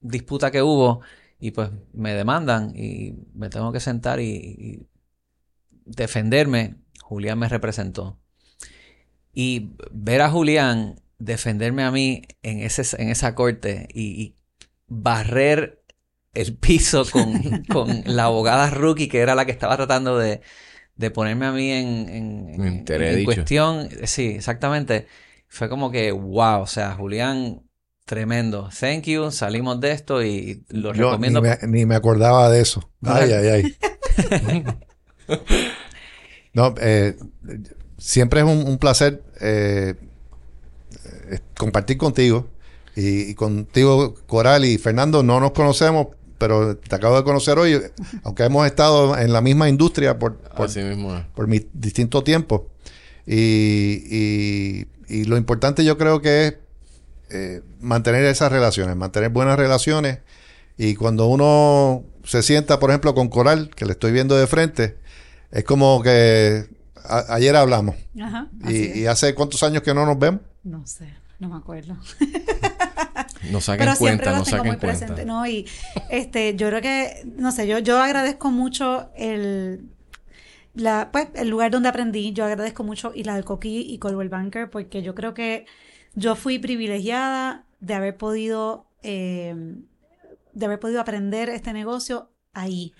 [SPEAKER 1] disputa que hubo y pues me demandan y me tengo que sentar y, y defenderme. Julián me representó. Y ver a Julián defenderme a mí en, ese, en esa corte y, y barrer el piso con, con la abogada rookie que era la que estaba tratando de, de ponerme a mí en, en, en- cuestión. Sí, exactamente. Fue como que, wow, o sea, Julián, tremendo. Thank you, salimos de esto y lo
[SPEAKER 2] Yo
[SPEAKER 1] recomiendo.
[SPEAKER 2] Ni me, ni me acordaba de eso. Ay, ay, ay. No, eh, siempre es un, un placer eh, eh, compartir contigo. Y, y contigo, Coral y Fernando, no nos conocemos, pero te acabo de conocer hoy, aunque hemos estado en la misma industria por, por,
[SPEAKER 3] Así mismo
[SPEAKER 2] por y- y lo importante yo creo que es eh, mantener esas relaciones, mantener buenas relaciones. Y cuando uno se sienta, por ejemplo, con Coral, que le estoy viendo de frente, es como que a- ayer hablamos.
[SPEAKER 4] Ajá.
[SPEAKER 2] Y, hace cuántos años que no nos vemos.
[SPEAKER 4] No sé, no me acuerdo.
[SPEAKER 3] No saquen
[SPEAKER 4] Pero siempre
[SPEAKER 3] cuenta,
[SPEAKER 4] lo
[SPEAKER 3] no
[SPEAKER 4] tengo
[SPEAKER 3] saquen
[SPEAKER 4] muy
[SPEAKER 3] cuenta.
[SPEAKER 4] presente, ¿no? Y este, yo creo que, no sé, yo, yo agradezco mucho el, la, pues, el lugar donde aprendí, yo agradezco mucho y la del Coquí y Coldwell Banker, porque yo creo que yo fui privilegiada de haber podido, eh, de haber podido aprender este negocio ahí.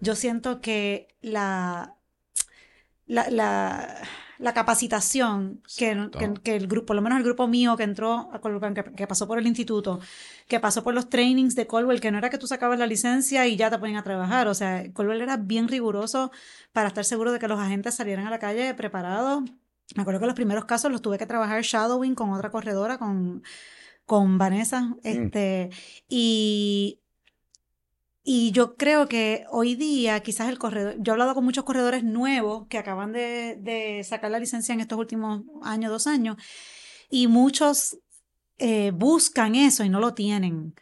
[SPEAKER 4] Yo siento que la, la, la, la capacitación que, que, que el grupo, por lo menos el grupo mío que entró a Colwell, que, que pasó por el instituto, que pasó por los trainings de Colwell, que no era que tú sacabas la licencia y ya te ponían a trabajar, o sea, Colwell era bien riguroso para estar seguro de que los agentes salieran a la calle preparados. Me acuerdo que los primeros casos los tuve que trabajar shadowing con otra corredora, con, con Vanessa, este, y y yo creo que hoy día quizás el corredor, yo he hablado con muchos corredores nuevos que acaban de, de sacar la licencia en estos últimos años, dos años, y muchos eh, buscan eso y no lo tienen.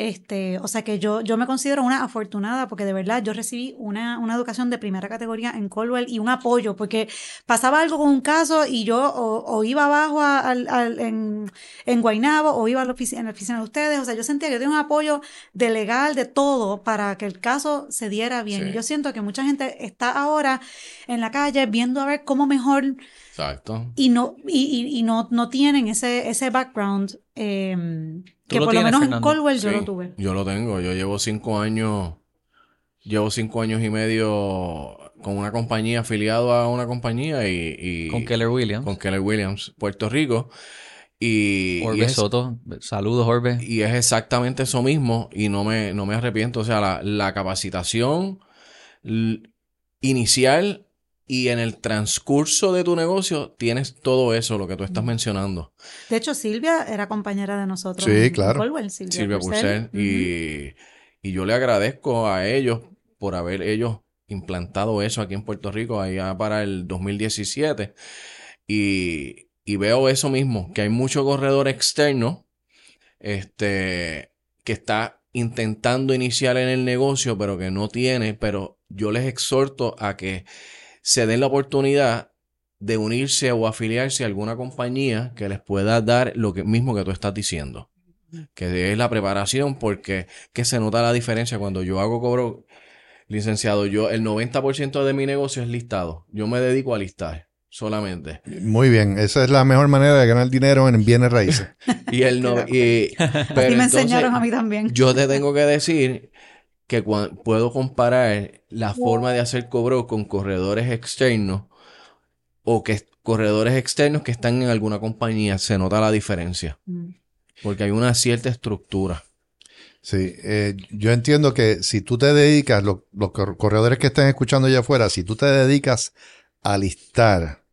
[SPEAKER 4] Este, o sea que yo, yo me considero una afortunada porque de verdad yo recibí una, una educación de primera categoría en Colwell y un apoyo, porque pasaba algo con un caso y yo o, o iba abajo a- en, en Guaynabo o iba a la oficina, en la oficina de ustedes, o sea, yo sentía que yo tenía un apoyo de legal, de todo, para que el caso se diera bien.
[SPEAKER 3] Sí.
[SPEAKER 4] Y yo siento que mucha gente está ahora en la calle viendo a ver cómo mejor
[SPEAKER 3] Exacto.
[SPEAKER 4] y no, y, y- y no, no tienen ese, ese background eh,
[SPEAKER 1] Tú
[SPEAKER 4] que
[SPEAKER 1] lo
[SPEAKER 4] por lo
[SPEAKER 1] tienes,
[SPEAKER 4] menos en
[SPEAKER 1] Fernando.
[SPEAKER 4] Colwell yo
[SPEAKER 3] Sí,
[SPEAKER 4] lo tuve.
[SPEAKER 3] Yo lo tengo. Yo llevo cinco años. Llevo cinco años y medio con una compañía afiliado a una compañía y, y-
[SPEAKER 1] Con Keller Williams.
[SPEAKER 3] con Keller Williams, Puerto Rico. Y, y
[SPEAKER 1] Orbe
[SPEAKER 3] es,
[SPEAKER 1] Soto. Saludos, Orbe.
[SPEAKER 3] y es exactamente eso mismo y no me, no me arrepiento. O sea, la, la capacitación inicial y en el transcurso de tu negocio tienes todo eso, lo que tú estás mencionando.
[SPEAKER 4] De hecho, Silvia era compañera de nosotros.
[SPEAKER 2] Sí,
[SPEAKER 4] en
[SPEAKER 2] claro.
[SPEAKER 4] Colwell, Silvia,
[SPEAKER 3] Silvia Purcell. Y, y yo le agradezco a ellos por haber ellos implantado eso aquí en Puerto Rico allá para el 2017. Y, y veo eso mismo, que hay mucho corredor externo este, que está intentando iniciar en el negocio, pero que no tiene, pero yo les exhorto a que se den la oportunidad de unirse o afiliarse a alguna compañía que les pueda dar lo que, mismo que tú estás diciendo. Que es la preparación, porque que se nota la diferencia cuando yo hago cobro licenciado. Yo, el 90% de mi negocio es listado. Yo me dedico a listar. solamente.
[SPEAKER 2] Muy bien, esa es la mejor manera de ganar dinero en bienes raíces.
[SPEAKER 3] y el no, y,
[SPEAKER 4] pero me enseñaron a mí también.
[SPEAKER 3] Yo te tengo que decir que puedo comparar la forma de hacer cobro con corredores externos o que corredores externos que están en alguna compañía, se nota la diferencia. Mm. Porque hay una cierta estructura.
[SPEAKER 2] Sí, eh, yo entiendo que si tú te dedicas, los corredores que estén escuchando allá afuera, si tú te dedicas a listar,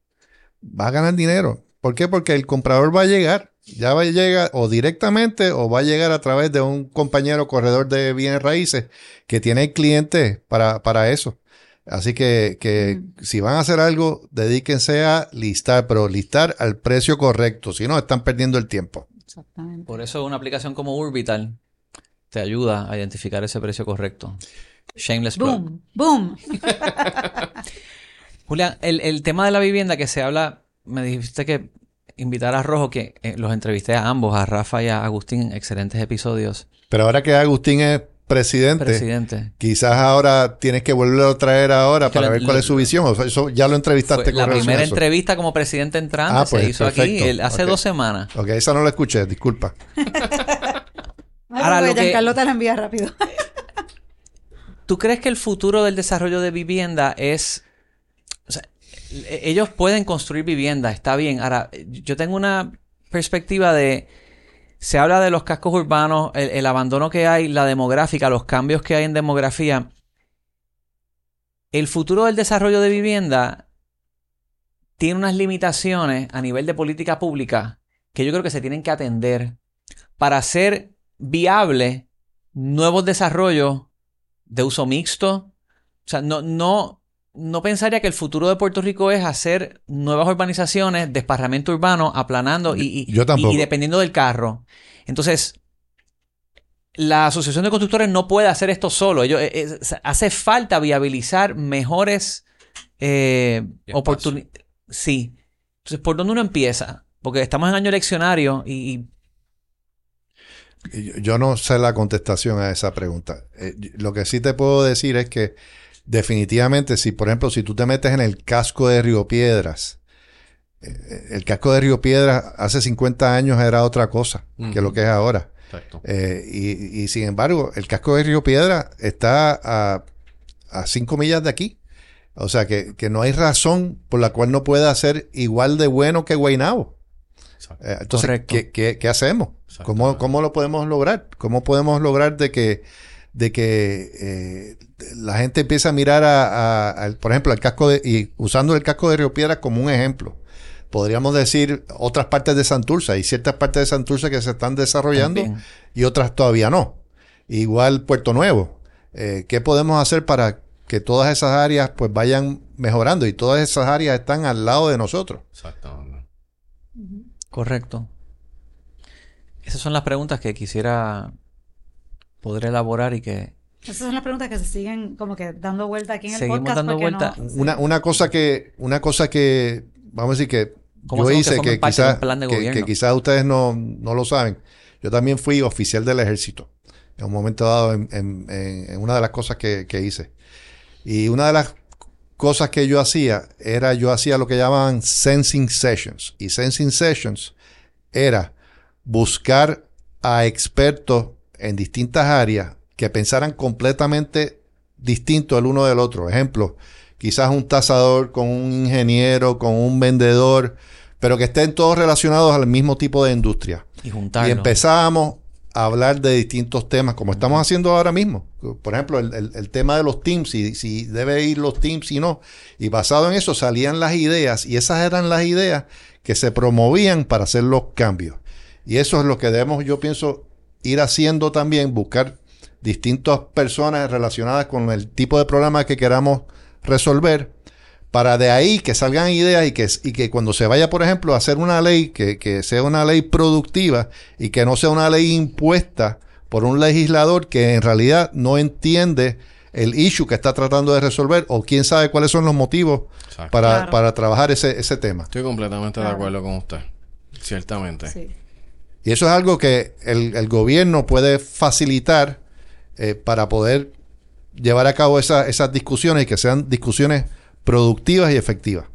[SPEAKER 2] vas a ganar dinero. ¿Por qué? Porque el comprador va a llegar, ya va a llegar o directamente o va a llegar a través de un compañero corredor de bienes raíces que tiene clientes para, para eso. Así que, que si van a hacer algo, dedíquense a listar, pero listar al precio correcto, si no, están perdiendo el tiempo.
[SPEAKER 1] Exactamente. Por eso una aplicación como Urbital te ayuda a identificar ese precio correcto. Shameless
[SPEAKER 4] Boom, boom.
[SPEAKER 1] Julián, el, el, tema de la vivienda que se habla, me dijiste que invitar a Rojo, que eh, los entrevisté a ambos, a Rafa y a Agustín, excelentes episodios.
[SPEAKER 2] Pero ahora que Agustín es presidente. Quizás ahora tienes que volverlo a traer ahora para ver cuál es su visión. O eso ya lo entrevistaste
[SPEAKER 1] con La primera entrevista como presidente entrante ah, se pues, hizo aquí hace dos semanas.
[SPEAKER 2] Ok, esa no la escuché, disculpa.
[SPEAKER 4] ahora, lo que... la envía rápido.
[SPEAKER 1] ¿Tú crees que el futuro del desarrollo de vivienda es... Ellos pueden construir vivienda, está bien. Ahora, yo tengo una perspectiva de se habla de los cascos urbanos, el, abandono que hay, la demográfica, los cambios que hay en demografía. El futuro del desarrollo de vivienda tiene unas limitaciones a nivel de política pública que yo creo que se tienen que atender para hacer viable nuevos desarrollos de uso mixto. O sea, no, no, no pensaría que el futuro de Puerto Rico es hacer nuevas urbanizaciones, desparramento urbano, aplanando y, y, dependiendo del carro. Entonces, la Asociación de Constructores no puede hacer esto solo. Ellos, eh, hace falta viabilizar mejores eh, oportunidades. Sí. Entonces, ¿por dónde uno empieza? Porque estamos en año eleccionario y,
[SPEAKER 2] Yo no sé la contestación a esa pregunta. Eh, lo que sí te puedo decir es que definitivamente, si por ejemplo, si tú te metes en el casco de Río Piedras, eh, el casco de Río Piedras hace 50 años era otra cosa que lo que es ahora. Eh, y, sin embargo, el casco de Río Piedras está a, a cinco millas de aquí. O sea que, no hay razón por la cual no pueda ser igual de bueno que Guaynabo. Eh, entonces, ¿qué, hacemos? ¿Cómo, ¿Cómo, lo podemos lograr? ¿Cómo podemos lograr de que de que eh, la gente empiece a mirar a, por ejemplo, el casco de, y usando el casco de Río Piedra como un ejemplo. Podríamos decir otras partes de Santurce. Hay ciertas partes de Santurce que se están desarrollando y otras todavía no. Igual Puerto Nuevo. Eh, ¿Qué podemos hacer para que todas esas áreas pues vayan mejorando? Y todas esas áreas están al lado de nosotros. Exactamente.
[SPEAKER 1] Correcto. Esas son las preguntas que quisiera poder elaborar y que...
[SPEAKER 4] Esas son las preguntas que se siguen como que dando vuelta aquí en el podcast.
[SPEAKER 1] dando vuelta.
[SPEAKER 2] Una, una cosa que, una cosa que, vamos a decir que yo hice que, quizás que, quizás ustedes no, no, lo saben. Yo también fui oficial del ejército en un momento dado en, en, en una de las cosas que, que, hice. Y una de las cosas que yo hacía era, yo hacía lo que llamaban sensing sessions. Y sensing sessions era buscar a expertos en distintas áreas que pensaran completamente distinto el uno del otro. Ejemplo, quizás un tasador con un ingeniero, con un vendedor, pero que estén todos relacionados al mismo tipo de industria.
[SPEAKER 1] Y,
[SPEAKER 2] y empezamos a hablar de distintos temas, como estamos haciendo ahora mismo. Por ejemplo, el, tema de los teams, y si debe ir los teams y no. Y basado en eso salían las ideas, y esas eran las ideas que se promovían para hacer los cambios. Y eso es lo que debemos, yo pienso, ir haciendo también, buscar distintas personas relacionadas con el tipo de problema que queramos resolver, para de ahí que salgan ideas y que, y que cuando se vaya, por ejemplo, a hacer una ley, que, que sea una ley productiva y que no sea una ley impuesta por un legislador que en realidad no entiende el issue que está tratando de resolver o quién sabe cuáles son los motivos para, para, trabajar ese, ese tema.
[SPEAKER 3] Estoy completamente de acuerdo con usted, ciertamente. Sí.
[SPEAKER 2] Y eso es algo que el, gobierno puede facilitar eh, para poder llevar a cabo esas discusiones y que sean discusiones productivas y efectivas.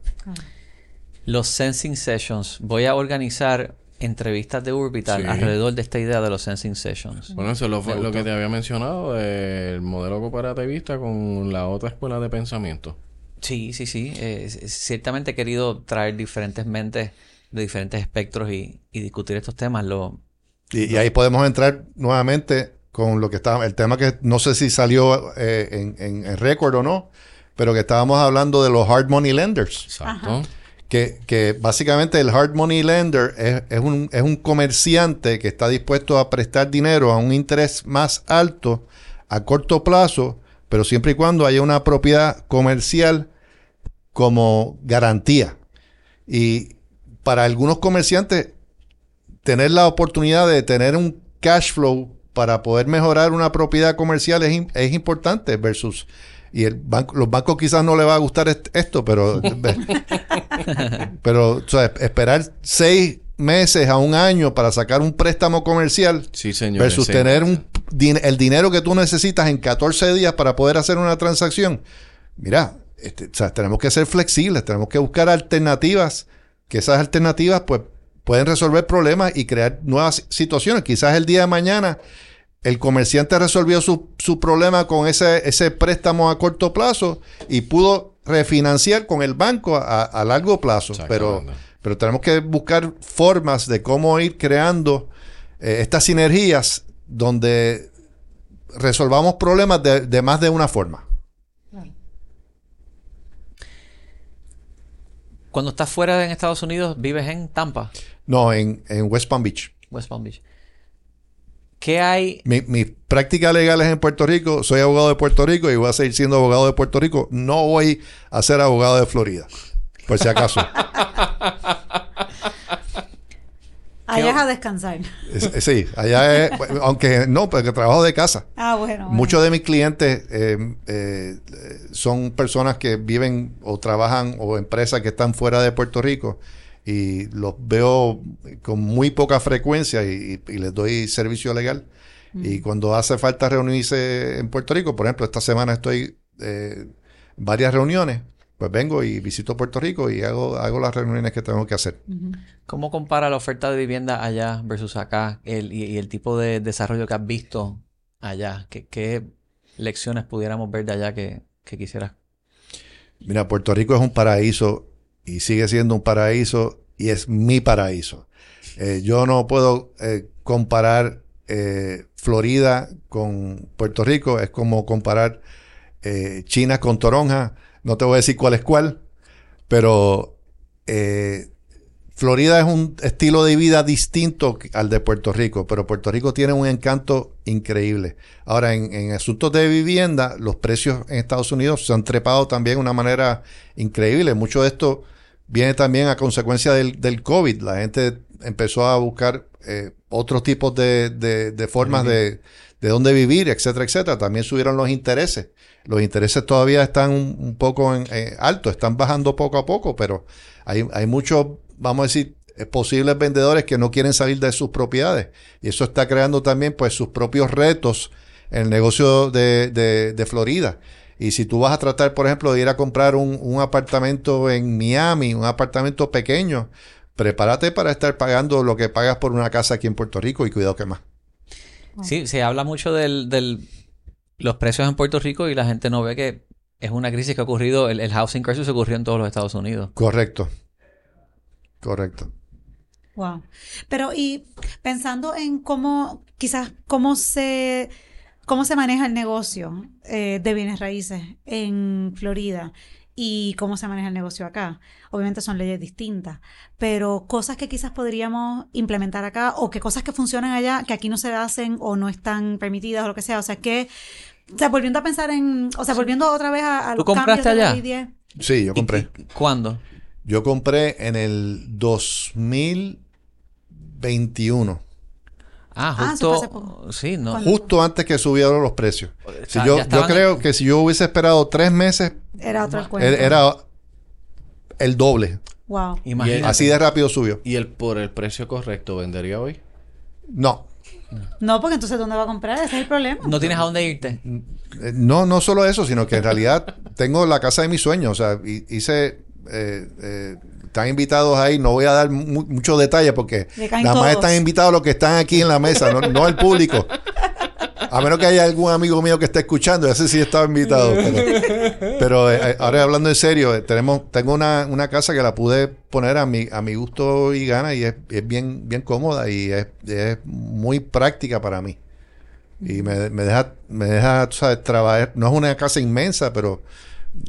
[SPEAKER 1] Los Sensing Sessions. Voy a organizar entrevistas de Orbital
[SPEAKER 3] Sí.
[SPEAKER 1] alrededor de esta idea de los Sensing Sessions.
[SPEAKER 3] Bueno, eso lo, fue lo que te había mencionado, eh, el modelo cooperativista con la otra escuela de pensamiento.
[SPEAKER 1] Sí, sí, sí. Eh, ciertamente he querido traer diferentes mentes de diferentes espectros y, y discutir estos temas. Lo,
[SPEAKER 2] Y, y ahí podemos entrar nuevamente con lo que estaba, el tema que no sé si salió eh, en, en, en récord o no, pero que estábamos hablando de los hard money lenders.
[SPEAKER 3] Exacto.
[SPEAKER 2] Que, que básicamente el hard money lender es, es un, es un comerciante que está dispuesto a prestar dinero a un interés más alto a corto plazo, pero siempre y cuando haya una propiedad comercial como garantía. Y para algunos comerciantes, tener la oportunidad de tener un cash flow para poder mejorar una propiedad comercial es, es importante versus... Y el banco, los bancos quizás no le va a gustar est- esto, pero pero o sea, esperar seis meses a un año para sacar un préstamo comercial
[SPEAKER 3] Sí, señor.
[SPEAKER 2] versus
[SPEAKER 3] sí.
[SPEAKER 2] tener un, din- el dinero que tú necesitas en 14 días para poder hacer una transacción. Mira, este, o sea, tenemos que ser flexibles, tenemos que buscar alternativas, que esas alternativas pues pueden resolver problemas y crear nuevas situaciones. Quizás el día de mañana el comerciante resolvió su, su problema con ese, ese préstamo a corto plazo y pudo refinanciar con el banco a, a largo plazo. Pero, pero tenemos que buscar formas de cómo ir creando eh, estas sinergias donde resolvamos problemas de, de más de una forma.
[SPEAKER 1] Cuando estás fuera de en Estados Unidos, vives en Tampa,
[SPEAKER 2] No, en, en West Palm Beach.
[SPEAKER 1] West Palm Beach. ¿Qué hay?
[SPEAKER 2] Mi- Mis prácticas legales en Puerto Rico, soy abogado de Puerto Rico y voy a seguir siendo abogado de Puerto Rico. No voy a ser abogado de Florida, por si acaso.
[SPEAKER 4] Allá es a descansar.
[SPEAKER 2] Es- es- sí, allá es, aunque no, porque trabajo de casa.
[SPEAKER 4] Ah, bueno. bueno.
[SPEAKER 2] Muchos de mis clientes eh, eh, son personas que viven o trabajan o empresas que están fuera de Puerto Rico y los veo con muy poca frecuencia y, y les doy servicio legal. Y cuando hace falta reunirse en Puerto Rico, por ejemplo, esta semana estoy eh, en varias reuniones, pues vengo y visito Puerto Rico y hago, hago las reuniones que tengo que hacer.
[SPEAKER 1] ¿Cómo compara la oferta de vivienda allá versus acá el, y, y el tipo de desarrollo que has visto allá? ¿Qué, qué lecciones pudiéramos ver de allá que, que quisieras?
[SPEAKER 2] Mira, Puerto Rico es un paraíso y sigue siendo un paraíso y es mi paraíso. Eh, yo no puedo eh, comparar eh, Florida con Puerto Rico, es como comparar eh, China con Toronja. No te voy a decir cuál es cuál, pero eh, Florida es un estilo de vida distinto al de Puerto Rico, pero Puerto Rico tiene un encanto increíble. Ahora, en, en asuntos de vivienda, los precios en Estados Unidos se han trepado también de una manera increíble. Mucho de esto viene también a consecuencia del, del COVID. La gente empezó a buscar eh, otros tipos de, de- de formas de, de dónde vivir, etcétera, etcétera. También subieron los intereses. Los intereses todavía están un, poco en, eh, altos, están bajando poco a poco, pero hay, hay muchos, vamos a decir, eh, posibles vendedores que no quieren salir de sus propiedades. Y eso está creando también pues sus propios retos en el negocio de, de- de Florida. Y si tú vas a tratar, por ejemplo, de ir a comprar un, un apartamento en Miami, un apartamento pequeño, prepárate para estar pagando lo que pagas por una casa aquí en Puerto Rico y cuidado que más.
[SPEAKER 1] Sí, se habla mucho del, del- los precios en Puerto Rico y la gente no ve que es una crisis que ha ocurrido, el, el housing crisis ocurrió en todos los Estados Unidos.
[SPEAKER 2] Correcto. Correcto.
[SPEAKER 4] Wow. Pero y pensando en cómo, quizás cómo se, cómo se maneja el negocio eh, de bienes raíces en Florida y cómo se maneja el negocio acá. Obviamente son leyes distintas, pero cosas que quizás podríamos implementar acá o que cosas que funcionan allá que aquí no se hacen o no están permitidas o lo que sea. O sea, que, o sea, volviendo a pensar en, o sea, volviendo otra vez a, a
[SPEAKER 1] ¿Tú
[SPEAKER 4] los cambios
[SPEAKER 1] compraste
[SPEAKER 4] de la
[SPEAKER 1] allá?
[SPEAKER 4] ley 10.
[SPEAKER 2] Sí, yo
[SPEAKER 1] ¿Y-
[SPEAKER 2] compré.
[SPEAKER 1] y- ¿Cuándo?
[SPEAKER 2] Yo compré en el 2021,
[SPEAKER 1] Ah,
[SPEAKER 4] Ah, hace
[SPEAKER 1] justo.
[SPEAKER 4] poco.
[SPEAKER 1] sí, no.
[SPEAKER 4] ¿Cuándo?
[SPEAKER 2] justo antes que subieron los precios. Si yo, yo creo que si yo hubiese esperado tres meses,
[SPEAKER 4] Era otro el cuento.
[SPEAKER 2] era, era el doble.
[SPEAKER 4] Wow.
[SPEAKER 1] Imagínate.
[SPEAKER 2] Así de rápido subió.
[SPEAKER 3] ¿Y el por el precio correcto vendería hoy?
[SPEAKER 2] No,
[SPEAKER 4] No, porque entonces ¿dónde va a comprar? Ese es el problema.
[SPEAKER 1] No tienes a dónde irte.
[SPEAKER 2] Eh, No, no solo eso, sino que en realidad tengo la casa de mis sueños. O sea, hi- hice, eh, eh, están invitados ahí. No voy a dar muchos detalles porque nada más están invitados los que están aquí en la mesa, no, el público. A menos que haya algún amigo mío que esté escuchando, ese sí estaba invitado. Pero, eh, ahora hablando en serio, eh, tenemos, tengo una, casa que la pude poner a mi, a mi gusto y gana y es, bien, bien cómoda y es, es muy práctica para mí. Y me, deja, me deja, trabajar. No es una casa inmensa, pero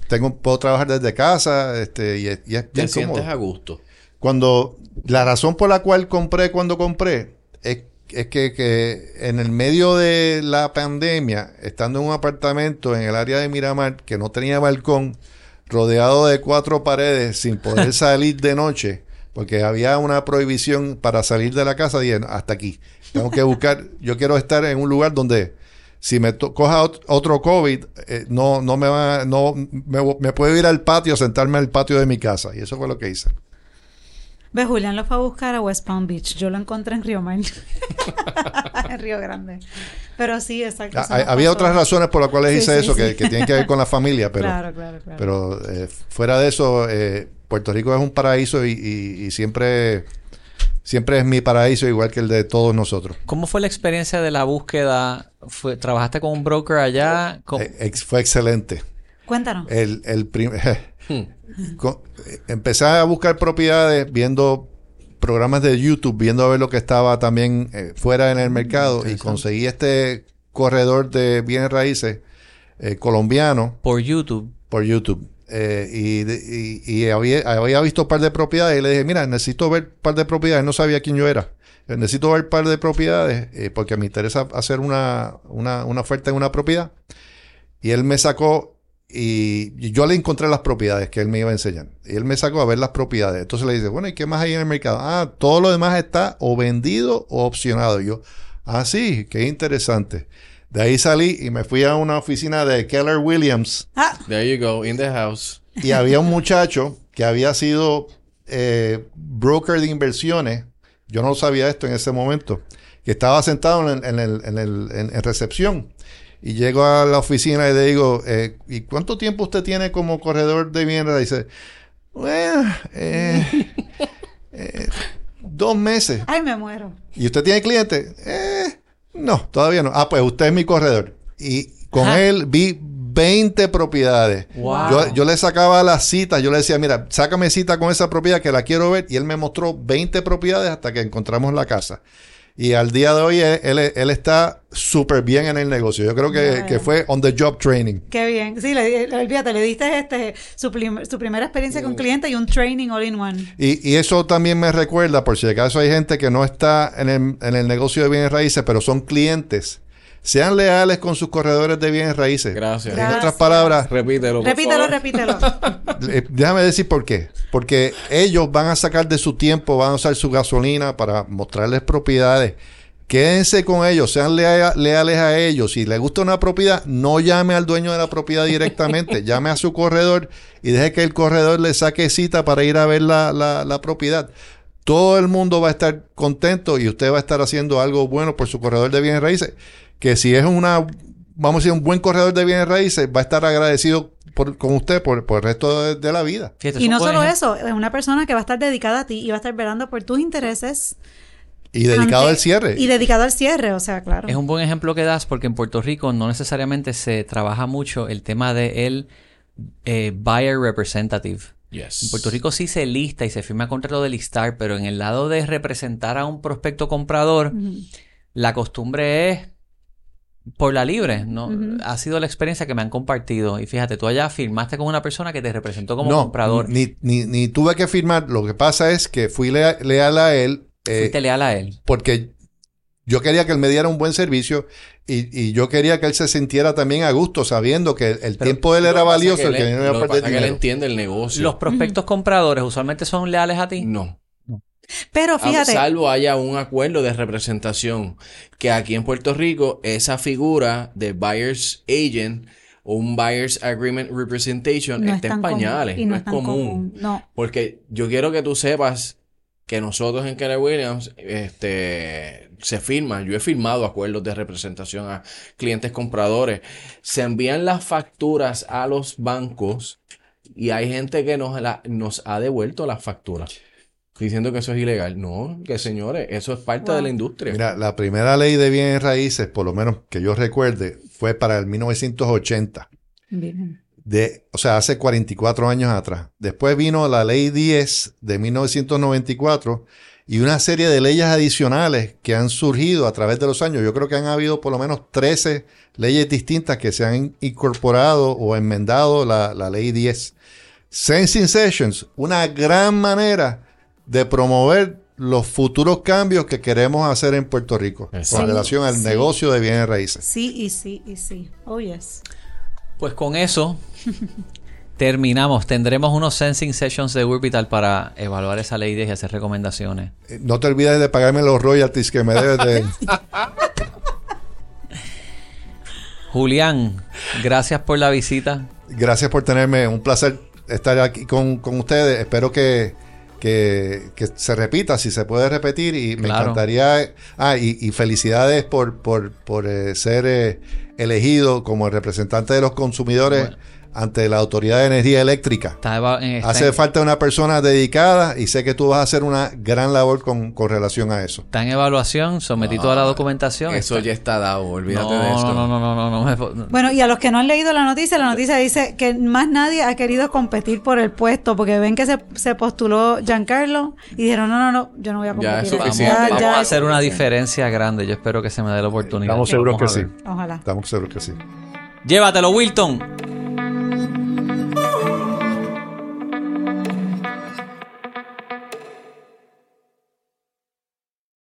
[SPEAKER 2] tengo, puedo trabajar desde casa este, y, es, bien
[SPEAKER 3] Te sientes a gusto.
[SPEAKER 2] Cuando, la razón por la cual compré cuando compré es, es que, que, en el medio de la pandemia, estando en un apartamento en el área de Miramar que no tenía balcón, rodeado de cuatro paredes sin poder salir de noche, porque había una prohibición para salir de la casa, dije, hasta aquí. Tengo que buscar, yo quiero estar en un lugar donde si me coja otro COVID, eh, no, no me va, no, me, puedo ir al patio, sentarme al patio de mi casa. Y eso fue lo que hice.
[SPEAKER 4] Ve, Julián lo fue a buscar a West Palm Beach. Yo lo encontré en Río Mar. en Río Grande. Pero sí, exacto.
[SPEAKER 2] Ah, había otras razones por las cuales hice eso, Que, que, tienen que ver con la familia, pero, claro, claro, claro. pero eh, fuera de eso, eh, Puerto Rico es un paraíso y, siempre, siempre es mi paraíso igual que el de todos nosotros.
[SPEAKER 1] ¿Cómo fue la experiencia de la búsqueda? Fue, ¿Trabajaste con un broker allá?
[SPEAKER 2] Eh, fue excelente.
[SPEAKER 4] Cuéntanos.
[SPEAKER 2] El, el hmm. empecé a buscar propiedades viendo programas de YouTube, viendo a ver lo que estaba también eh, fuera en el mercado y conseguí este corredor de bienes raíces eh, colombiano.
[SPEAKER 1] Por YouTube.
[SPEAKER 2] Por YouTube. Eh, y, había, visto un par de propiedades y le dije, mira, necesito ver un par de propiedades. No sabía quién yo era. Eh, necesito ver un par de propiedades eh, porque me interesa hacer una, una, oferta en una propiedad. Y él me sacó y yo le encontré las propiedades que él me iba a enseñar. Y él me sacó a ver las propiedades. Entonces le dice, bueno, ¿y qué más hay en el mercado? Ah, todo lo demás está o vendido o opcionado. Y yo, ah, sí, qué interesante. De ahí salí y me fui a una oficina de Keller Williams.
[SPEAKER 3] Ah. There you go, in the house.
[SPEAKER 2] Y había un muchacho que había sido eh, broker de inversiones. Yo no sabía esto en ese momento. Que estaba sentado en, el, en, el, en, recepción. Y llego a la oficina y le digo, eh, ¿y cuánto tiempo usted tiene como corredor de bienes? Dice, bueno, eh, dos meses.
[SPEAKER 4] Ay, me muero.
[SPEAKER 2] ¿Y usted tiene cliente? Eh, no, todavía no. Ah, pues usted es mi corredor. Y con él vi 20 propiedades. Yo, yo, le sacaba las citas, yo le decía, mira, sácame cita con esa propiedad que la quiero ver. Y él me mostró 20 propiedades hasta que encontramos la casa. Y al día de hoy él, él, está súper bien en el negocio. Yo creo que, que, fue on the job training.
[SPEAKER 4] Qué bien. Sí, le, olvídate, le diste este, su, su primera experiencia con cliente y un training all in one.
[SPEAKER 2] Y, y, eso también me recuerda, por si acaso hay gente que no está en el, en el negocio de bienes raíces, pero son clientes sean leales con sus corredores de bienes raíces.
[SPEAKER 3] Gracias.
[SPEAKER 2] En otras palabras,
[SPEAKER 3] repítelo.
[SPEAKER 4] repítelo, repítelo.
[SPEAKER 2] Eh, déjame decir por qué. Porque ellos van a sacar de su tiempo, van a usar su gasolina para mostrarles propiedades. Quédense con ellos, sean leales a ellos. Si les gusta una propiedad, no llame al dueño de la propiedad directamente, llame a su corredor y deje que el corredor le saque cita para ir a ver la, la propiedad todo el mundo va a estar contento y usted va a estar haciendo algo bueno por su corredor de bienes raíces que si es una, vamos a decir, un buen corredor de bienes raíces, va a estar agradecido con usted por, el resto de, la vida.
[SPEAKER 4] y no solo eso, es una persona que va a estar dedicada a ti y va a estar velando por tus intereses.
[SPEAKER 2] Y dedicado al cierre.
[SPEAKER 4] Y dedicado al cierre, o sea, claro.
[SPEAKER 1] Es un buen ejemplo que das porque en Puerto Rico no necesariamente se trabaja mucho el tema de el eh, buyer representative.
[SPEAKER 3] Yes.
[SPEAKER 1] En Puerto Rico sí se lista y se firma contrato de listar, pero en el lado de representar a un prospecto comprador, la costumbre es por la libre, ¿no? Ha sido la experiencia que me han compartido. Y fíjate, tú allá firmaste con una persona que te representó como comprador.
[SPEAKER 2] Ni, ni, ni tuve que firmar. Lo que pasa es que fui leal a él.
[SPEAKER 1] Eh, Fuiste leal a él.
[SPEAKER 2] Porque yo quería que él me diera un buen servicio y, y, yo quería que él se sintiera también a gusto sabiendo que el tiempo de él era valioso.
[SPEAKER 3] Que, que, no que él entiende el negocio.
[SPEAKER 1] ¿Los prospectos compradores usualmente son leales a ti?
[SPEAKER 3] No.
[SPEAKER 4] Pero fíjate.
[SPEAKER 3] Salvo haya un acuerdo de representación, que aquí en Puerto Rico esa figura de buyer's agent o un buyer's agreement representation está en pañales, no, es común.
[SPEAKER 4] No.
[SPEAKER 3] Porque yo quiero que tú sepas que nosotros en Keller Williams este, se firman, yo he firmado acuerdos de representación a clientes compradores, se envían las facturas a los bancos Y hay gente que nos, nos ha devuelto las facturas diciendo que eso es ilegal. No, que señores, eso es parte de la industria.
[SPEAKER 2] Mira, la primera ley de bienes raíces, por lo menos que yo recuerde, fue para el 1980. Bien. De, o sea, hace 44 años atrás. Después vino la ley 10 de 1994 y una serie de leyes adicionales que han surgido a través de los años. Yo creo que han habido por lo menos 13 leyes distintas que se han incorporado o enmendado la, la ley 10. Sensing Sessions, una gran manera de promover los futuros cambios que queremos hacer en Puerto Rico con relación al negocio de bienes raíces.
[SPEAKER 4] Sí, y sí, y sí. Oh, yes.
[SPEAKER 1] Pues con eso terminamos. Tendremos unos sensing sessions de Urbital para evaluar esa ley y hacer recomendaciones.
[SPEAKER 2] Eh, no te olvides de pagarme los royalties que me debes de...
[SPEAKER 1] Julián, gracias por la visita.
[SPEAKER 2] Gracias por tenerme. Un placer estar aquí con, con ustedes. Espero que que, se repita, si se puede repetir, y me encantaría, ah, y, felicidades por, por, por eh, ser eh, elegido como el representante de los consumidores ante la Autoridad de Energía Eléctrica. Hace falta una persona dedicada y sé que tú vas a hacer una gran labor con, relación a eso.
[SPEAKER 1] Está en evaluación, sometí toda la documentación.
[SPEAKER 3] Eso ya está dado, olvídate de esto.
[SPEAKER 1] No, no, no, no, no,
[SPEAKER 4] Bueno, y a los que no han leído la noticia, la noticia dice que más nadie ha querido competir por el puesto porque ven que se, se postuló Giancarlo y dijeron, no, no, no, yo no voy a competir.
[SPEAKER 1] Ya vamos, a hacer una diferencia grande. Yo espero que se me dé la oportunidad.
[SPEAKER 2] Estamos seguros que sí. Ojalá. Estamos seguros que sí.
[SPEAKER 1] Llévatelo, Wilton.